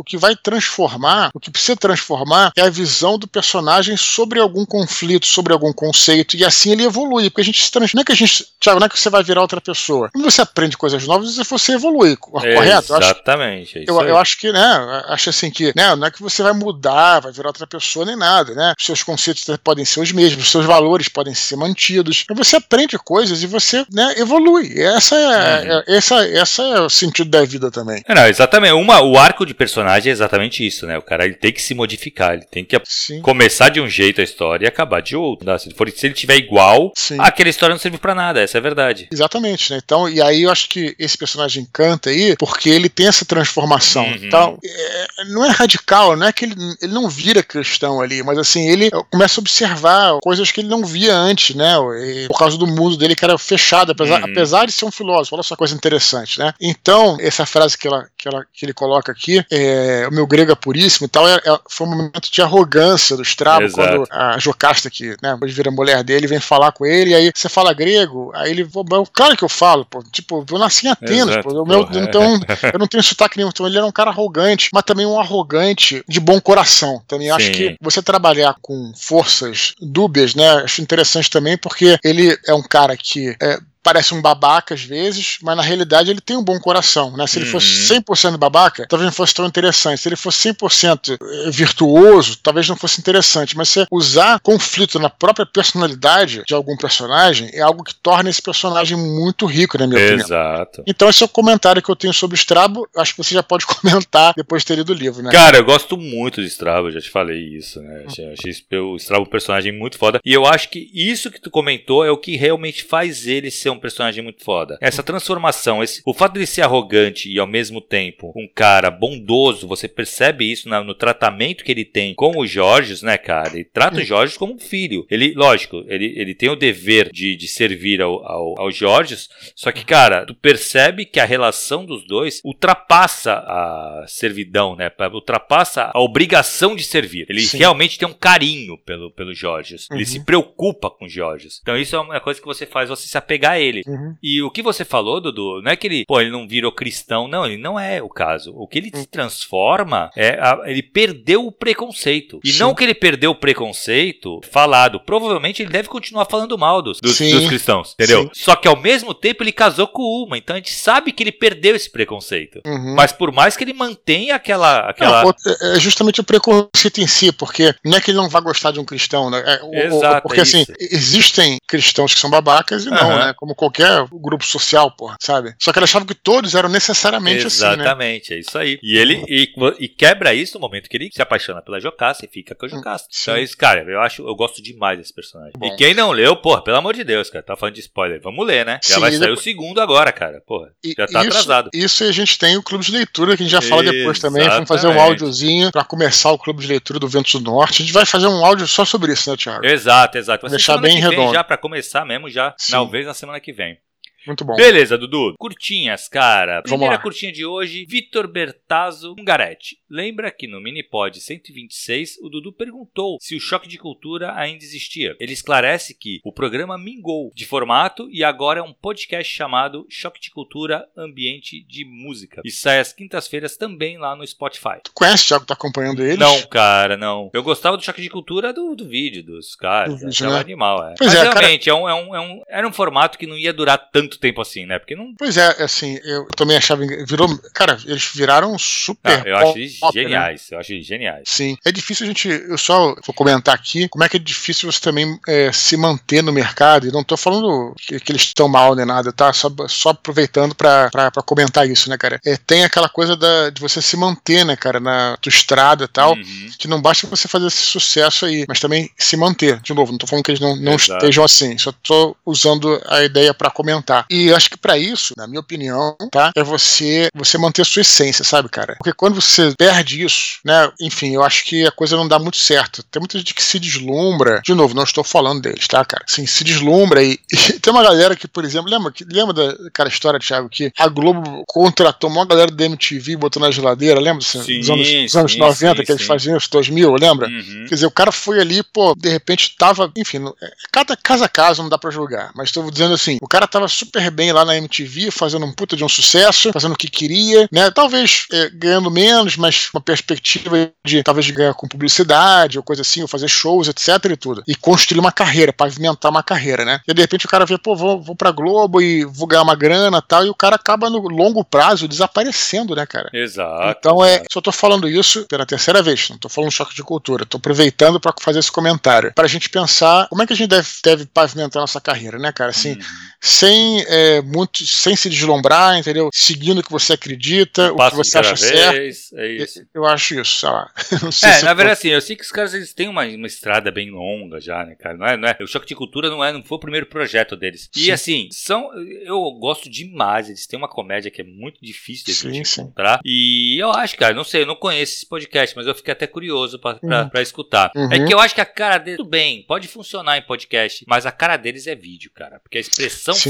Speaker 1: o que vai transformar, o que precisa transformar é a visão do personagem sobre algum conflito, sobre algum conceito, e assim ele evolui, porque a gente se transforma. Não é que a gente, Thiago, não é que você vai virar outra pessoa. Quando você aprende coisas novas, você evolui, correto?
Speaker 2: Exatamente.
Speaker 1: Eu acho, eu, eu, acho que, né, acho assim que, né, não é que você vai mudar, vai virar outra pessoa nem nada, né? Os seus conceitos podem ser os mesmos, os seus valores podem ser mantidos. Mas você aprende coisas e você, né, evolui. Essa é, uhum. é essa, essa é o sentido da vida também.
Speaker 2: Não, exatamente. Uma, o arco de personagem personagem é exatamente isso, né? O cara ele tem que se modificar, ele tem que Sim. começar de um jeito a história e acabar de outro. Né? Se, ele for, se ele tiver igual, Sim. aquela história não serve para nada, essa é a verdade.
Speaker 1: Exatamente, né? Então, e aí eu acho que esse personagem canta aí porque ele tem essa transformação. Uhum. Então, é, não é radical, não é que ele, ele não vira cristão ali, mas assim, ele começa a observar coisas que ele não via antes, né? E, por causa do mundo dele que era fechado, apesar, uhum. apesar de ser um filósofo. Olha só coisa interessante, né? Então, essa frase que, ela, que, ela, que ele coloca aqui, é, é, o meu grego é puríssimo e tal, é, é, foi um momento de arrogância do Strabo, Exato. quando a Jocasta, que né, depois vira mulher dele, vem falar com ele, e aí você fala grego, aí ele, claro que eu falo, pô, tipo, eu nasci em Atenas, pô, meu, então eu não tenho sotaque nenhum, então ele era um cara arrogante, mas também um arrogante de bom coração. Também Sim. acho que você trabalhar com forças dúbias, né, acho interessante também, porque ele é um cara que é, parece um babaca às vezes, mas na realidade ele tem um bom coração, né? Se ele fosse 100% uhum. babaca, talvez não fosse tão interessante. Se ele fosse 100% eh, virtuoso, talvez não fosse interessante. Mas você usar conflito na própria personalidade de algum personagem é algo que torna esse personagem muito rico, na minha
Speaker 2: Exato.
Speaker 1: opinião. Exato. Então esse é o comentário que eu tenho sobre o Strabo. Acho que você já pode comentar depois de ter lido o livro, né?
Speaker 2: Cara, eu gosto muito de Strabo, já te falei isso, né? Achei, achei o Strabo um personagem muito foda. E eu acho que isso que tu comentou é o que realmente faz ele ser um personagem muito foda. Essa transformação, esse, o fato de ele ser arrogante e ao mesmo tempo um cara bondoso, você percebe isso na, no tratamento que ele tem com o Jorge, né, cara? Ele trata o Jorge como um filho. Ele, lógico, ele, ele tem o dever de, de servir ao, ao, ao Jorge, só que, cara, tu percebe que a relação dos dois ultrapassa a servidão, né? Ultrapassa a obrigação de servir. Ele Sim. realmente tem um carinho pelo, pelo Jorge. Ele uhum. se preocupa com o Jorge. Então isso é uma coisa que você faz você se apegar a ele. Uhum. E o que você falou, Dudu, não é que ele, pô, ele não virou cristão. Não, ele não é o caso. O que ele se transforma é a, ele perdeu o preconceito. E Sim. não que ele perdeu o preconceito falado. Provavelmente ele deve continuar falando mal dos, dos, dos cristãos, entendeu? Sim. Só que ao mesmo tempo ele casou com uma. Então a gente sabe que ele perdeu esse preconceito. Uhum. Mas por mais que ele mantenha aquela. aquela... Não,
Speaker 1: é, justamente o preconceito em si, porque não é que ele não vai gostar de um cristão, né? É,
Speaker 2: Exato, o,
Speaker 1: porque é assim, existem cristãos que são babacas e não, né? Como qualquer grupo social, porra, sabe? Só que ela achava que todos eram necessariamente
Speaker 2: Exatamente,
Speaker 1: assim, né?
Speaker 2: Exatamente, é isso aí. E ele e, e, quebra isso no momento que ele se apaixona pela Jocasta e fica com a Jocasta. Sim. Então é isso, cara, eu acho, eu gosto demais desse personagem. Bom. E quem não leu, porra, pelo amor de Deus, cara, tá falando de spoiler, vamos ler, né? Já Sim, vai sair depois... o segundo agora, cara, porra, já tá
Speaker 1: isso,
Speaker 2: atrasado.
Speaker 1: Isso a gente tem o clube de leitura, que a gente já fala depois também, vamos fazer um áudiozinho pra começar o clube de leitura do Ventos do Norte. A gente vai fazer um áudio só sobre isso, né, Thiago?
Speaker 2: Exato, exato. Vai deixar bem redondo. Já para começar mesmo, já, Sim. talvez na semana que vem.
Speaker 1: Muito bom.
Speaker 2: Beleza, Dudu. Curtinhas, cara. Primeira curtinha de hoje, Vitor Bertazzo Ungaretti. Lembra que no Minipod 126 o Dudu perguntou se o choque de cultura ainda existia. Ele esclarece que o programa mingou de formato e agora é um podcast chamado Choque de Cultura Ambiente de Música. E sai às quintas-feiras também lá no Spotify.
Speaker 1: Tu conhece o Thiago? Tá acompanhando eles?
Speaker 2: Não, cara, não. Eu gostava do Choque de Cultura do, do vídeo dos caras. Do vídeo, né? animal, é.
Speaker 1: Pois
Speaker 2: Mas
Speaker 1: é,
Speaker 2: realmente, cara... é, um, é, um, é um, era um formato que não ia durar tanto tempo assim, né? Porque não.
Speaker 1: Pois é, assim, eu também achava. Virou. Cara, eles viraram super.
Speaker 2: Não, eu acho pop, né? geniais. Né? Eu acho geniais.
Speaker 1: Sim. É difícil a gente. Eu só vou comentar aqui como é que é difícil você também é, se manter no mercado. E não tô falando que, que eles estão mal nem nada, tá? Só, só aproveitando pra, pra, pra, comentar isso, né, cara? É, tem aquela coisa da, de você se manter, né, cara, na tua estrada e tal. Uhum. Que não basta você fazer esse sucesso aí, mas também se manter. De novo, não tô falando que eles não, não estejam assim. Só tô usando a ideia para comentar. Lá. E acho que para isso, na minha opinião, tá? É você você manter a sua essência, sabe, cara? Porque quando você perde isso, né? Enfim, eu acho que a coisa não dá muito certo. Tem muita gente que se deslumbra. De novo, não estou falando deles, tá, cara? Assim, se deslumbra e, e tem uma galera que, por exemplo, lembra, que, lembra da cara história, Thiago, que a Globo contratou uma galera da MTV e botou na geladeira, lembra? Sim, dos anos, dos anos sim, 90 sim, que eles faziam, os 2000, lembra? Uhum. Quer dizer, o cara foi ali, pô, de repente tava, enfim, é, cada casa a casa não dá pra julgar, mas estou dizendo assim, o cara tava super bem lá na MTV, fazendo um puta de um sucesso, fazendo o que queria, né? Talvez é, ganhando menos, mas uma perspectiva de talvez ganhar com publicidade ou coisa assim, ou fazer shows, etc e tudo. E construir uma carreira, pavimentar uma carreira, né? E de repente o cara vê, pô, vou, vou pra Globo e vou ganhar uma grana tal, e o cara acaba no longo prazo desaparecendo, né, cara?
Speaker 2: Exato.
Speaker 1: Então é, só tô falando isso pela terceira vez, não tô falando choque de cultura, tô aproveitando para fazer esse comentário, pra gente pensar como é que a gente deve, deve pavimentar nossa carreira, né, cara? Assim, uhum. sem é, muito, sem se deslumbrar, entendeu? Seguindo o que você acredita, o que você acha vez, certo. É isso. Eu acho isso, sei lá.
Speaker 2: é, se na verdade, assim, eu sei que os caras eles têm uma, uma estrada bem longa já, né, cara? Não é, não é, o choque de cultura não é, não foi o primeiro projeto deles. E sim. assim, são, eu gosto demais. Eles têm uma comédia que é muito difícil de sim, gente encontrar. E eu acho, cara, não sei, eu não conheço esse podcast, mas eu fiquei até curioso pra, pra, uhum. pra escutar. É uhum. É que eu acho que a cara deles, tudo bem, pode funcionar em podcast, mas a cara deles é vídeo, cara. Porque a expressão sim.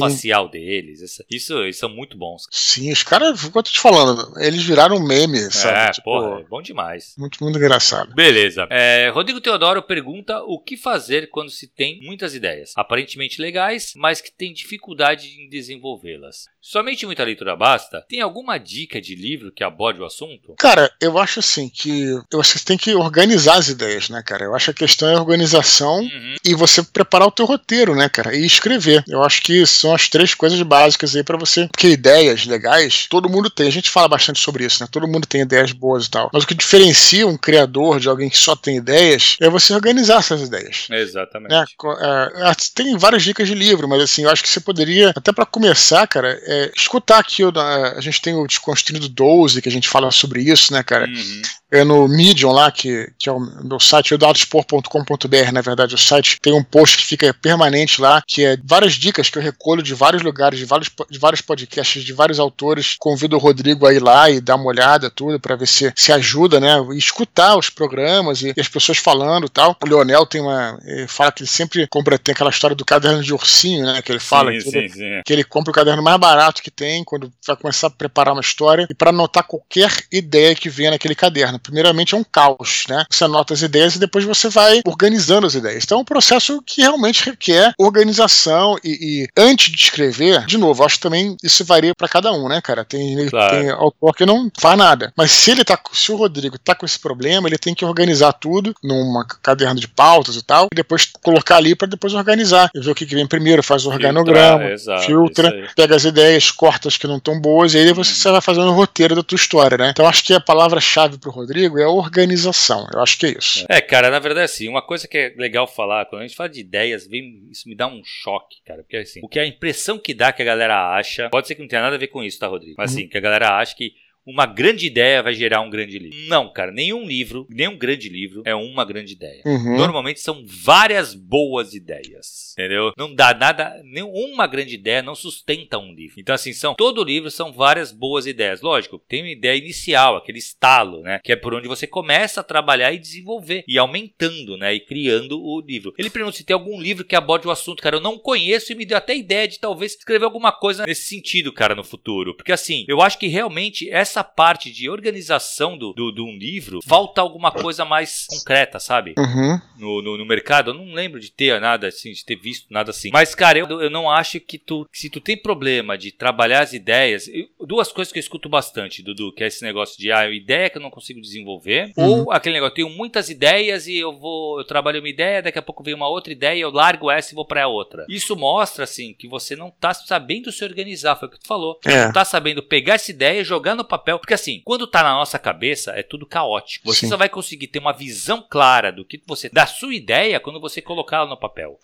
Speaker 2: Deles, essa, isso, eles são muito bons.
Speaker 1: Sim, os caras, como eu tô te falando, eles viraram meme, sabe?
Speaker 2: É, tipo, porra, é bom demais.
Speaker 1: Muito, muito engraçado.
Speaker 2: Beleza. É, Rodrigo Teodoro pergunta o que fazer quando se tem muitas ideias, aparentemente legais, mas que tem dificuldade em desenvolvê-las. Somente muita leitura basta? Tem alguma dica de livro que aborde o assunto?
Speaker 1: Cara, eu acho assim que eu acho que você tem que organizar as ideias, né, cara? Eu acho que a questão é a organização uhum. e você preparar o teu roteiro, né, cara? E escrever. Eu acho que são as três coisas básicas aí para você. Porque ideias legais, todo mundo tem. A gente fala bastante sobre isso, né? Todo mundo tem ideias boas e tal. Mas o que diferencia um criador de alguém que só tem ideias é você organizar essas ideias.
Speaker 2: Exatamente. Né?
Speaker 1: É, tem várias dicas de livro, mas assim, eu acho que você poderia, até para começar, cara, é, escutar aqui, a gente tem o Desconstruído 12, que a gente fala sobre isso, né, cara? Uhum é no Medium lá, que, que é o meu site, eudadospor.com.br, na verdade, o site tem um post que fica permanente lá, que é várias dicas que eu recolho de vários lugares, de vários, de vários podcasts, de vários autores. Convido o Rodrigo a ir lá e dar uma olhada, tudo, para ver se, se ajuda, né? E escutar os programas e, e as pessoas falando e tal. O Leonel tem uma. fala que ele sempre compra, tem aquela história do caderno de ursinho, né? Que ele fala sim, que, sim, ele, sim. que ele compra o caderno mais barato que tem quando vai começar a preparar uma história e para anotar qualquer ideia que venha naquele caderno primeiramente é um caos, né? Você anota as ideias e depois você vai organizando as ideias. Então é um processo que realmente requer organização e, e antes de escrever, de novo, acho que também isso varia para cada um, né, cara? Tem, claro. tem autor que não faz nada. Mas se ele tá, se o Rodrigo tá com esse problema, ele tem que organizar tudo numa caderno de pautas e tal, e depois colocar ali para depois organizar. E ver o que, que vem primeiro, faz o organograma, Filtra, filtra pega as ideias, corta as que não estão boas, e aí você, uhum. vai fazendo o roteiro da tua história, né? Então acho que a palavra-chave pro Rodrigo Rodrigo é organização. Eu acho que é isso.
Speaker 2: É, cara, na verdade, assim, uma coisa que é legal falar, quando a gente fala de ideias, vem, isso me dá um choque, cara. Porque assim, o que a impressão que dá que a galera acha, pode ser que não tenha nada a ver com isso, tá, Rodrigo? Mas assim, uhum. que a galera acha que uma grande ideia vai gerar um grande livro. Não, cara, nenhum livro, nenhum grande livro é uma grande ideia. Uhum. Normalmente são várias boas ideias, entendeu? Não dá nada, nenhuma grande ideia não sustenta um livro. Então assim, são todo livro são várias boas ideias. Lógico, tem uma ideia inicial, aquele estalo, né, que é por onde você começa a trabalhar e desenvolver e aumentando, né, e criando o livro. Ele pergunta se tem algum livro que aborde o assunto, cara, eu não conheço e me deu até ideia de talvez escrever alguma coisa nesse sentido, cara, no futuro. Porque assim, eu acho que realmente essa essa parte de organização do, do, de um livro, falta alguma coisa mais concreta, sabe? Uhum. No, no, no, mercado. Eu não lembro de ter nada assim, de ter visto nada assim. Mas, cara, eu, eu não acho que tu, se tu tem problema de trabalhar as ideias, eu, duas coisas que eu escuto bastante, Dudu, que é esse negócio de, ah, ideia que eu não consigo desenvolver, uhum. ou aquele negócio, eu tenho muitas ideias e eu vou, eu trabalho uma ideia, daqui a pouco vem uma outra ideia, eu largo essa e vou pra outra. Isso mostra, assim, que você não tá sabendo se organizar, foi o que tu falou. É. Não tá sabendo pegar essa ideia, jogar no papel papel. Porque assim, quando tá na nossa cabeça, é tudo caótico. Você Sim. só vai conseguir ter uma visão clara do que você. da sua ideia quando você colocar ela no papel.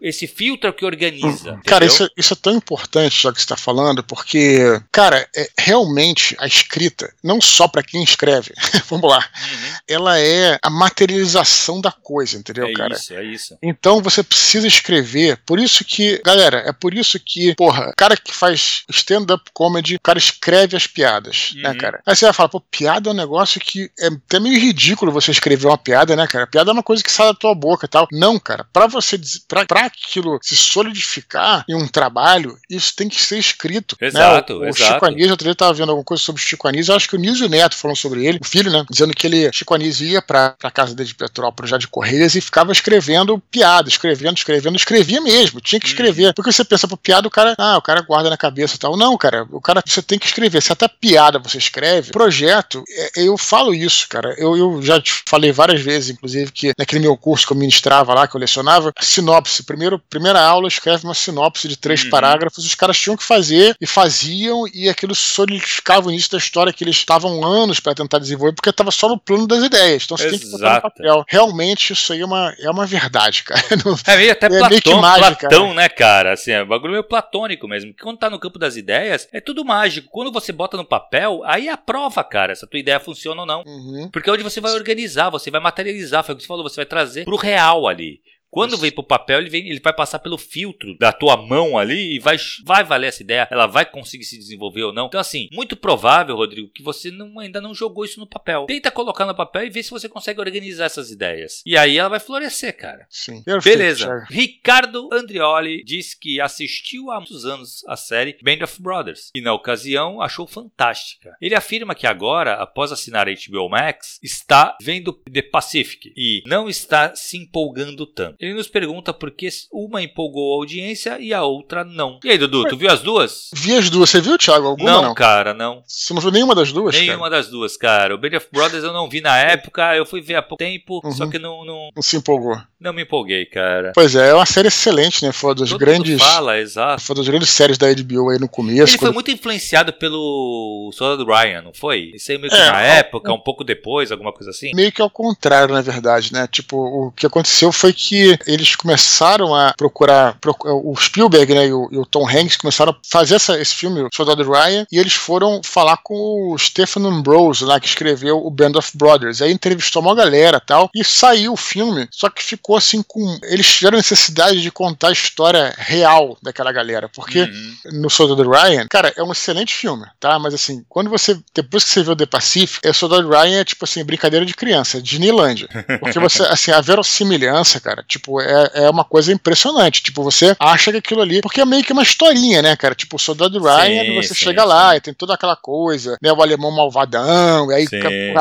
Speaker 2: Esse filtro que organiza.
Speaker 1: Cara, isso, é, isso, é tão importante, já que você está falando, porque, cara, é, realmente a escrita, não só para quem escreve, vamos lá, uhum. ela é a materialização da coisa, entendeu,
Speaker 2: é
Speaker 1: cara?
Speaker 2: É isso, é isso.
Speaker 1: Então você precisa escrever. Por isso que, galera, é por isso que, porra, cara que faz stand-up comedy, o cara escreve as piadas, uhum. né, cara? Aí você vai falar, pô, piada é um negócio que é até meio ridículo você escrever uma piada, né, cara? Piada é uma coisa que sai da tua boca e tal. Não, cara, pra você, pra, pra aquilo se solidificar em um trabalho, isso tem que ser escrito.
Speaker 2: Exato,
Speaker 1: né? O, o
Speaker 2: exato.
Speaker 1: Chico Anísio, outro dia eu tava vendo alguma coisa sobre o Chico Anísio, eu acho que o Nísio Neto falando sobre ele, o filho, né, dizendo que ele, Chico Anísio ia pra, pra casa dele de Petrópolis, já de Correias, e ficava escrevendo piada, escrevendo, escrevendo, escrevia mesmo, tinha que uhum. escrever. Hum. Porque você pensa pro piada, o cara, ah, o cara guarda na cabeça e tal. Não, cara, o cara, você tem que escrever. Se até piada você escreve, projeto, é, eu falo isso, cara. Eu, eu já te falei várias vezes, inclusive, que naquele meu curso que eu ministrava lá, que eu lecionava, sinopse. Primeiro, primeira aula, escreve uma sinopse de três uhum. parágrafos, os caras tinham que fazer e faziam, e aquilo solidificava o início da história que eles estavam anos para tentar desenvolver, porque estava só no plano das ideias. Então você Exato. tem que botar no papel. Realmente, isso aí é uma, é uma verdade, cara.
Speaker 2: é meio até é Platão, meio que mágica, Platão, cara. né, cara? Assim, é um bagulho meio platônico mesmo. Quando tá no campo das ideias, é tudo mágico. Quando você bota no papel, aí é a prova, cara, se a tua ideia funciona ou não. Uhum. Porque é onde você vai organizar, você vai materializar, foi o que você falou, você vai trazer pro real ali. Quando Isso. vem pro papel, ele, vem, ele vai passar pelo filtro da tua mão ali e vai, vai valer essa ideia, ela vai conseguir se desenvolver ou não. Então, assim, muito provável, Rodrigo, que você não, ainda não jogou isso no papel. Tenta colocar no papel e ver se você consegue organizar essas ideias. E aí ela vai florescer, cara.
Speaker 1: Sim.
Speaker 2: Beleza. Ricardo Andrioli diz que assistiu há muitos anos a série Band of Brothers e, na ocasião, achou fantástica. Ele afirma que agora, após assinar a HBO Max, está vendo The Pacific e não está se empolgando tanto. Ele nos pergunta por que uma empolgou a audiência e a outra não. E aí, Dudu, tu viu as duas?
Speaker 1: Vi as duas. Você viu, Thiago? Alguma
Speaker 2: não,
Speaker 1: não?
Speaker 2: cara, não.
Speaker 1: Você não viu nenhuma das duas?
Speaker 2: Nenhuma
Speaker 1: cara?
Speaker 2: das duas, cara. O Band of Brothers eu não vi na época, eu fui ver há pouco tempo, uhum. só que não, não.
Speaker 1: Não se empolgou.
Speaker 2: Não me empolguei, cara.
Speaker 1: Pois é, é uma série excelente, né? Foi uma das Todo grandes.
Speaker 2: fala, exato.
Speaker 1: Foi uma das grandes séries da HBO aí no começo.
Speaker 2: Ele quando... foi muito influenciado pelo Soldado Ryan, não foi? Isso aí meio que é, na época, um pouco depois, alguma coisa assim?
Speaker 1: Meio que ao contrário, na verdade, né? Tipo, o que aconteceu foi que eles começaram a procurar, o Spielberg né, e, o, e o Tom Hanks começaram a fazer essa, esse filme, o Soldado Ryan, e eles foram falar com o Stephen Ambrose, lá que escreveu o Band of Brothers. Aí entrevistou uma galera tal, e saiu o filme, só que ficou assim com. Eles tiveram necessidade de contar a história real daquela galera, porque uhum. no Soldado Ryan, cara, é um excelente filme, tá? Mas assim, quando você. Depois que você vê o The Pacific, o Soldado Ryan é tipo assim, brincadeira de criança, é Disneylandia. Porque você, assim, a verossimilhança, cara, tipo, é, é uma coisa impressionante. Tipo, você acha que aquilo ali. Porque é meio que uma historinha, né, cara? Tipo, o soldado Ryan, sim, você sim, chega sim. lá e tem toda aquela coisa, né? O alemão malvadão, e aí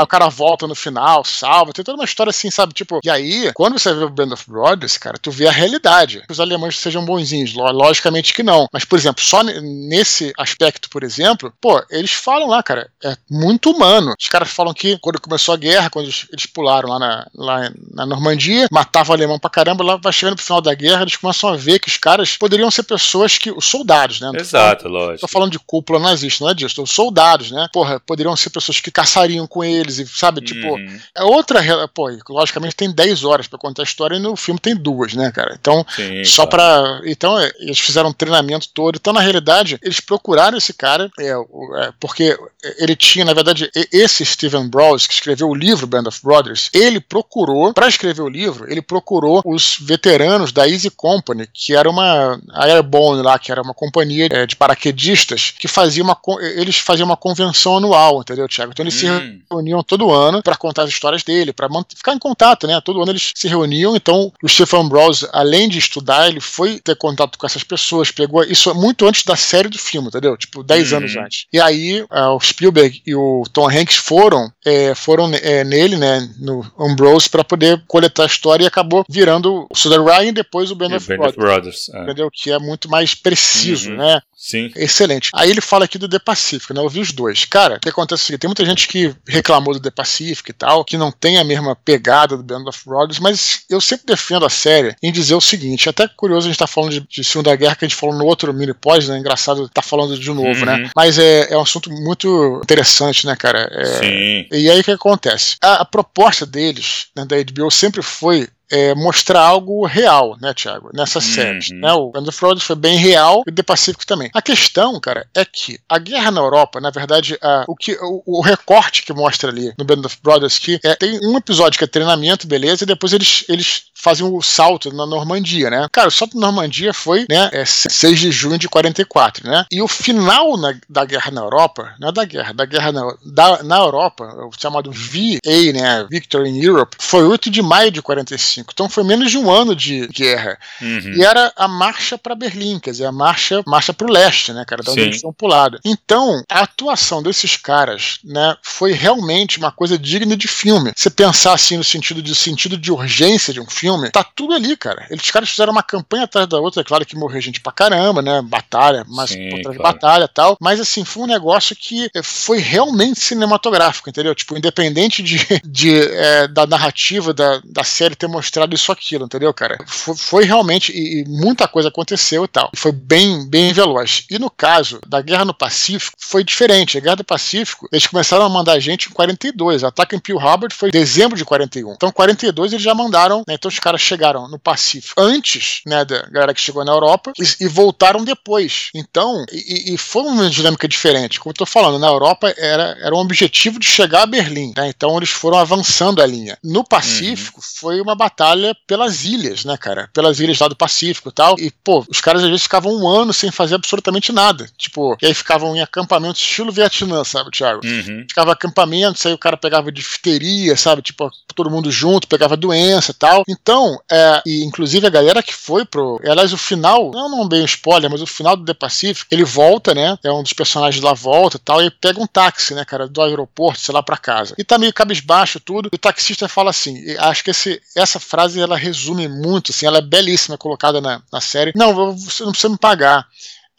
Speaker 1: o cara volta no final, salva. Tem toda uma história assim, sabe? Tipo, e aí, quando você vê o Band of Brothers, cara, tu vê a realidade. Os alemães sejam bonzinhos, logicamente que não. Mas, por exemplo, só nesse aspecto, por exemplo, pô, eles falam lá, cara, é muito humano. Os caras falam que quando começou a guerra, quando eles, pularam lá na, lá na Normandia, matavam o alemão pra caramba, lá vai chegando pro final da guerra, eles começam a ver que os caras poderiam ser pessoas que. Os soldados, né?
Speaker 2: Exato,
Speaker 1: falando,
Speaker 2: lógico.
Speaker 1: Tô falando de cúpula nazista, não é disso. Os soldados, né? Porra, poderiam ser pessoas que caçariam com eles, e sabe? Tipo, uhum. é outra. Pô, logicamente tem 10 horas para contar a história e no filme tem duas, né, cara? Então, Sim, só claro. para Então, é, eles fizeram um treinamento todo. Então, na realidade, eles procuraram esse cara, é, é, porque ele tinha, na verdade, esse Steven Browse, que escreveu o livro Band of Brothers, ele procurou, para escrever o livro, ele procurou os veteranos anos da Easy Company, que era uma Airborne lá, que era uma companhia é, de paraquedistas que fazia uma eles faziam uma convenção anual, entendeu, Thiago? Então eles hum. se reuniam todo ano para contar as histórias dele, para ficar em contato, né? Todo ano eles se reuniam. Então o Stephen Browse, além de estudar, ele foi ter contato com essas pessoas, pegou isso muito antes da série do filme, entendeu? Tipo 10 hum. anos antes. E aí uh, o Spielberg e o Tom Hanks foram é, foram é, nele, né, no Ambrose para poder coletar a história e acabou virando o Soda Ryan e depois o Band, of,
Speaker 2: Band
Speaker 1: Brothers,
Speaker 2: of Brothers. É.
Speaker 1: Entendeu? Que é muito mais preciso,
Speaker 2: Uhum.
Speaker 1: né?
Speaker 2: Sim.
Speaker 1: Excelente. Aí ele fala aqui do The Pacific, né? Eu vi os dois. Cara, o que acontece é o seguinte, tem muita gente que reclamou do The Pacific e tal, que não tem a mesma pegada do Band of Brothers, mas eu sempre defendo a série em dizer o seguinte, até curioso a gente tá falando de, de Segunda Guerra, que a gente falou no outro mini pós, né? Engraçado tá falando de novo,
Speaker 2: Uhum.
Speaker 1: né? Mas é, é um assunto muito interessante, né, cara? É,
Speaker 2: Sim.
Speaker 1: e aí o que acontece? A, a proposta deles, né, da HBO, sempre foi é, mostrar algo real, né, Thiago? Nessas
Speaker 2: Uhum.
Speaker 1: séries. Né? O Band of Brothers foi bem real e o The Pacific também. A questão, cara, é que a guerra na Europa, na verdade, a, o, que, o, o recorte que mostra ali no Band of Brothers que é, tem um episódio que é treinamento, beleza, e depois eles, eles fazem o salto na Normandia, né? Cara, o salto na Normandia foi, né, é 6 de junho de 44, né? E o final na- da guerra na Europa, não é da guerra, da guerra na, da, na Europa, o chamado VA, né, Victory in Europe, foi 8 de maio de 45. Então foi menos de um ano de guerra.
Speaker 2: Uhum.
Speaker 1: E era a marcha para Berlim, quer dizer, a marcha, marcha para o leste, né, cara, da onde
Speaker 2: Sim.
Speaker 1: eles estão pulados. Então, a atuação desses caras, né, foi realmente uma coisa digna de filme. Se pensar assim no sentido de sentido de urgência de um filme, tá tudo ali, cara. Eles caras fizeram uma campanha atrás da outra, é claro que morreu gente pra caramba, né, batalha, mas
Speaker 2: Sim,
Speaker 1: por trás de
Speaker 2: claro.
Speaker 1: batalha e tal, mas assim, foi um negócio que eh, foi realmente cinematográfico, entendeu? Tipo, independente de, de, eh, da narrativa da, da série ter mostrado isso ou aquilo, entendeu, cara? Foi, foi realmente, e, e muita coisa aconteceu e tal. Foi bem, bem veloz. E no caso da Guerra no Pacífico, foi diferente. A Guerra do Pacífico, eles começaram a mandar gente em 42. O ataque em Pearl Harbor foi em dezembro de 41. Então, 42 eles já mandaram, né? Então os caras chegaram no Pacífico antes, né, da galera que chegou na Europa e, e voltaram depois. Então, e, e foi uma dinâmica diferente. Como eu tô falando, na Europa era, era um objetivo de chegar a Berlim, né? Então eles foram avançando a linha. No Pacífico foi uma batalha pelas ilhas, né, cara? Pelas ilhas lá do Pacífico e tal. E, pô, os caras às vezes ficavam um ano sem fazer absolutamente nada. Tipo, e aí ficavam em acampamentos estilo Vietnã, sabe, Thiago?
Speaker 2: Uhum.
Speaker 1: ficava acampamentos, aí o cara pegava difteria, sabe? Tipo, todo mundo junto, pegava doença e tal. Então, é, e inclusive a galera que foi pro. Aliás, o final, não, não bem um spoiler, mas o final do The Pacific, ele volta, né? É um dos personagens lá volta e tal, e pega um táxi, né, cara, do aeroporto, sei lá, pra casa. E tá meio cabisbaixo tudo. E o taxista fala assim: acho que esse, essa frase ela resume muito, assim, ela é belíssima colocada na, na série. Não, você não precisa me pagar.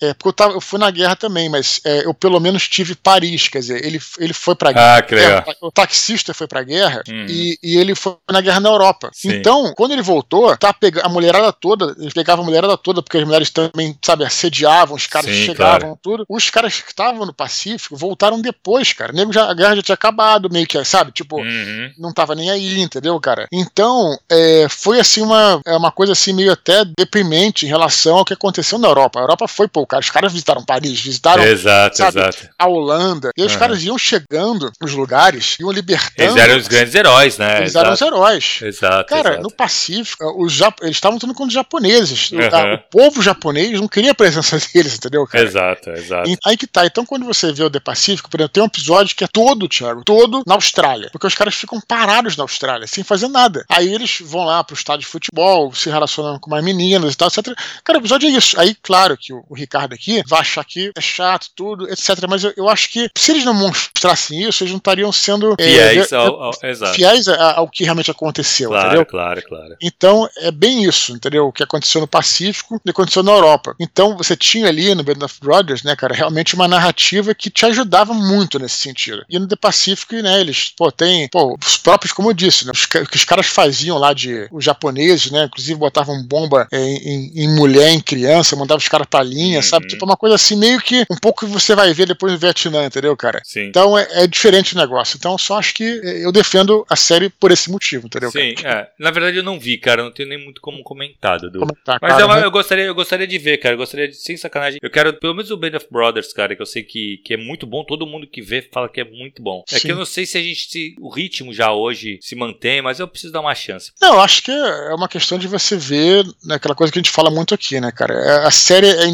Speaker 1: É, porque eu, tava, eu fui na guerra também, mas é, eu pelo menos tive Paris, quer dizer, ele, ele foi pra guerra.
Speaker 2: Ah, que legal.
Speaker 1: É, o taxista foi pra guerra
Speaker 2: Uhum.
Speaker 1: e, e ele foi na guerra na Europa.
Speaker 2: Sim.
Speaker 1: Então, quando ele voltou, tá pega, a mulherada toda, ele pegava a mulherada toda, porque as mulheres também, sabe, assediavam, os caras
Speaker 2: Sim,
Speaker 1: chegavam,
Speaker 2: claro.
Speaker 1: tudo. Os caras que estavam no Pacífico voltaram depois, cara. Nego já, a guerra já tinha acabado, meio que, sabe? Tipo,
Speaker 2: Uhum.
Speaker 1: não tava nem aí, entendeu, cara? Então, é, foi assim uma, é uma coisa assim meio até deprimente em relação ao que aconteceu na Europa. A Europa foi, pô, cara, os caras visitaram Paris, visitaram
Speaker 2: Exato,
Speaker 1: sabe?
Speaker 2: exato.
Speaker 1: a Holanda, e aí os
Speaker 2: Aham.
Speaker 1: caras iam chegando nos lugares, iam libertando.
Speaker 2: Eles eram os grandes heróis, né?
Speaker 1: Eles eram os
Speaker 2: Exato.
Speaker 1: heróis.
Speaker 2: Exato.
Speaker 1: Cara,
Speaker 2: exato.
Speaker 1: no Pacífico, os jap... eles estavam lutando contra os japoneses. A- O povo japonês não queria a presença deles, entendeu, cara?
Speaker 2: Exato, exato.
Speaker 1: E aí que tá. Então, quando você vê o The Pacífico, por exemplo, tem um episódio que é todo, Thiago, todo na Austrália. Porque os caras ficam parados na Austrália, sem fazer nada. Aí eles vão lá pro estádio de futebol, se relacionam com mais meninas e tal, etc. Cara, o episódio é isso. Aí, claro que o, o Ricardo aqui vai achar que é chato, tudo, etc. Mas eu, eu acho que se eles não mostrassem isso, eles não estariam sendo é,
Speaker 2: Fiéis
Speaker 1: é,
Speaker 2: ao, ao-
Speaker 1: fiéis ao que realmente aconteceu,
Speaker 2: Claro,
Speaker 1: entendeu?
Speaker 2: claro, claro.
Speaker 1: Então, é bem isso, entendeu? O que aconteceu no Pacífico e aconteceu na Europa. Então, você tinha ali no Band of Brothers, né, cara, realmente uma narrativa que te ajudava muito nesse sentido. E no The Pacific, né, eles, pô, tem, pô, os próprios, como eu disse, né, os, que os caras faziam lá de, os japoneses, né, inclusive botavam bomba é, em, em mulher, em criança, mandavam os caras pra linha. Sabe? Tipo, uma coisa assim, meio que um pouco que você vai ver depois no Vietnã, entendeu, cara?
Speaker 2: Sim.
Speaker 1: Então é, é diferente o negócio. Então só acho que é, eu defendo a série por esse motivo, entendeu?
Speaker 2: Sim,
Speaker 1: cara?
Speaker 2: é. Na verdade eu não vi, cara. Não tenho nem muito como comentar, Dudu.
Speaker 1: Comentar,
Speaker 2: Mas
Speaker 1: cara,
Speaker 2: é uma-
Speaker 1: né?
Speaker 2: eu, gostaria, eu gostaria de ver, cara. Eu gostaria de, sem sacanagem. Eu quero, pelo menos o Band of Brothers, cara, que eu sei que, que é muito bom. Todo mundo que vê fala que é muito bom. É
Speaker 1: Sim.
Speaker 2: que eu não sei se a gente. Se, o ritmo já hoje se mantém, mas eu preciso dar uma chance.
Speaker 1: Não, eu acho que é uma questão de você ver né, aquela coisa que a gente fala muito aqui, né, cara? É, A série é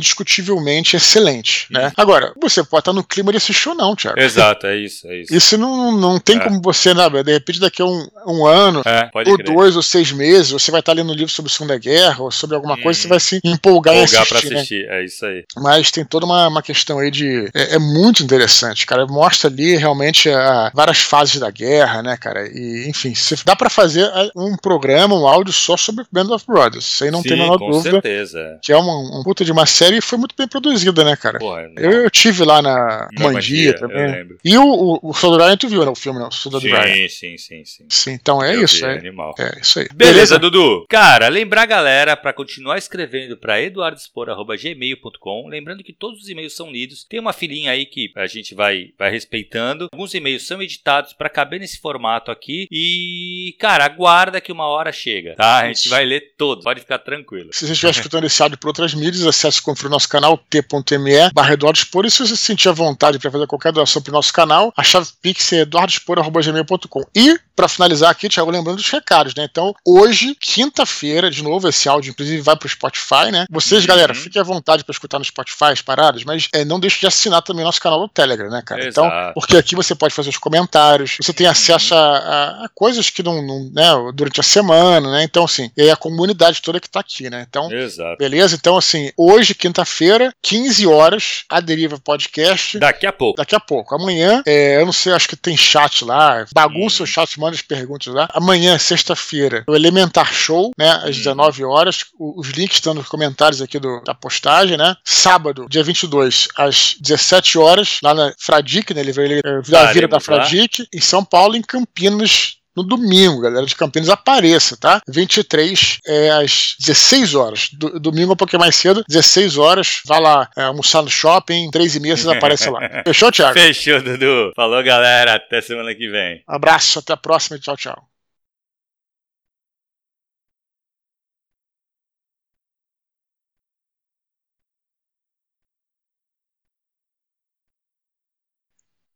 Speaker 1: incrivelmente excelente, né? Uhum. Agora, você pode estar no clima de assistir ou não, Thiago.
Speaker 2: Exato, é isso, é isso.
Speaker 1: Isso não, não tem é. como você, né, de repente daqui a um, um ano, é, ou crer. dois ou seis meses, você vai estar lendo um livro sobre a Segunda Guerra ou sobre alguma hum. coisa, você vai se empolgar, empolgar em assistir. pra né? assistir,
Speaker 2: né? é isso aí.
Speaker 1: Mas tem toda uma, uma questão aí de. É, é muito interessante, cara. Mostra ali realmente a, várias fases da guerra, né, cara? E, enfim, se, dá para fazer é, um programa, um áudio só sobre Band of Brothers. Isso aí não Sim, tem a menor com dúvida.
Speaker 2: certeza.
Speaker 1: Que é uma, um puta de uma série e foi muito bem produzida, né, cara? Porra, eu, eu tive lá na Mandia também. E o, o, o Soldado tu viu, né? O filme, não? O Soldado
Speaker 2: sim,
Speaker 1: Ryan.
Speaker 2: Sim, sim, sim.
Speaker 1: Sim, então é eu isso.
Speaker 2: Vi,
Speaker 1: é,
Speaker 2: animal.
Speaker 1: é isso aí.
Speaker 2: Beleza, Beleza, Dudu? Cara, lembrar a galera para continuar escrevendo para eduardospor.gmail.com. Lembrando que todos os e-mails são lidos. Tem uma filinha aí que a gente vai, vai respeitando. Alguns e-mails são editados para caber nesse formato aqui. E, cara, aguarda que uma hora chega, tá? A gente vai ler todos. Pode ficar tranquilo.
Speaker 1: Se você estiver escutando esse áudio por outras mídias, acesse e confira o nosso canal t.me barra E se você se sentir à vontade para fazer qualquer doação para o nosso canal, a chave Pix é eduardospor.gmail.com. E, para finalizar aqui, Thiago, lembrando dos recados, né? Então, hoje, quinta-feira, de novo, esse áudio, inclusive, vai para o Spotify, né? Vocês, uhum. galera, fiquem à vontade para escutar no Spotify as paradas, mas é, não deixe de assinar também nosso canal no Telegram, né, cara? Então, Exato. Então, porque aqui você pode fazer os comentários, você tem acesso a, a, a coisas que não, não, né, durante a semana, né? Então, assim, é a comunidade toda que tá aqui, né? Então,
Speaker 2: Exato.
Speaker 1: beleza? Então, assim, hoje, quinta-feira, 15 horas, a Deriva Podcast.
Speaker 2: Daqui a pouco.
Speaker 1: Daqui a pouco. Amanhã, é, eu não sei, acho que tem chat lá, bagunça hum. o chat, manda as perguntas lá. Amanhã, sexta-feira, o Elementar Show, né, às 19 hum. horas. Os links estão nos comentários aqui do, da postagem, né? Sábado, dia 22, às 17 horas, lá na Fradique, né? Ele veio da Vira da Fradique, em São Paulo, em Campinas, no domingo, galera de Campinas, apareça, tá? 23 é, às 16 horas. Do, domingo é um pouquinho mais cedo, 16 horas. Vá lá é, almoçar no shopping, 3 e meia vocês aparecem lá. Fechou, Thiago?
Speaker 2: Fechou, Dudu. Falou, galera. Até semana que vem.
Speaker 1: Abraço, até a próxima. Tchau, tchau.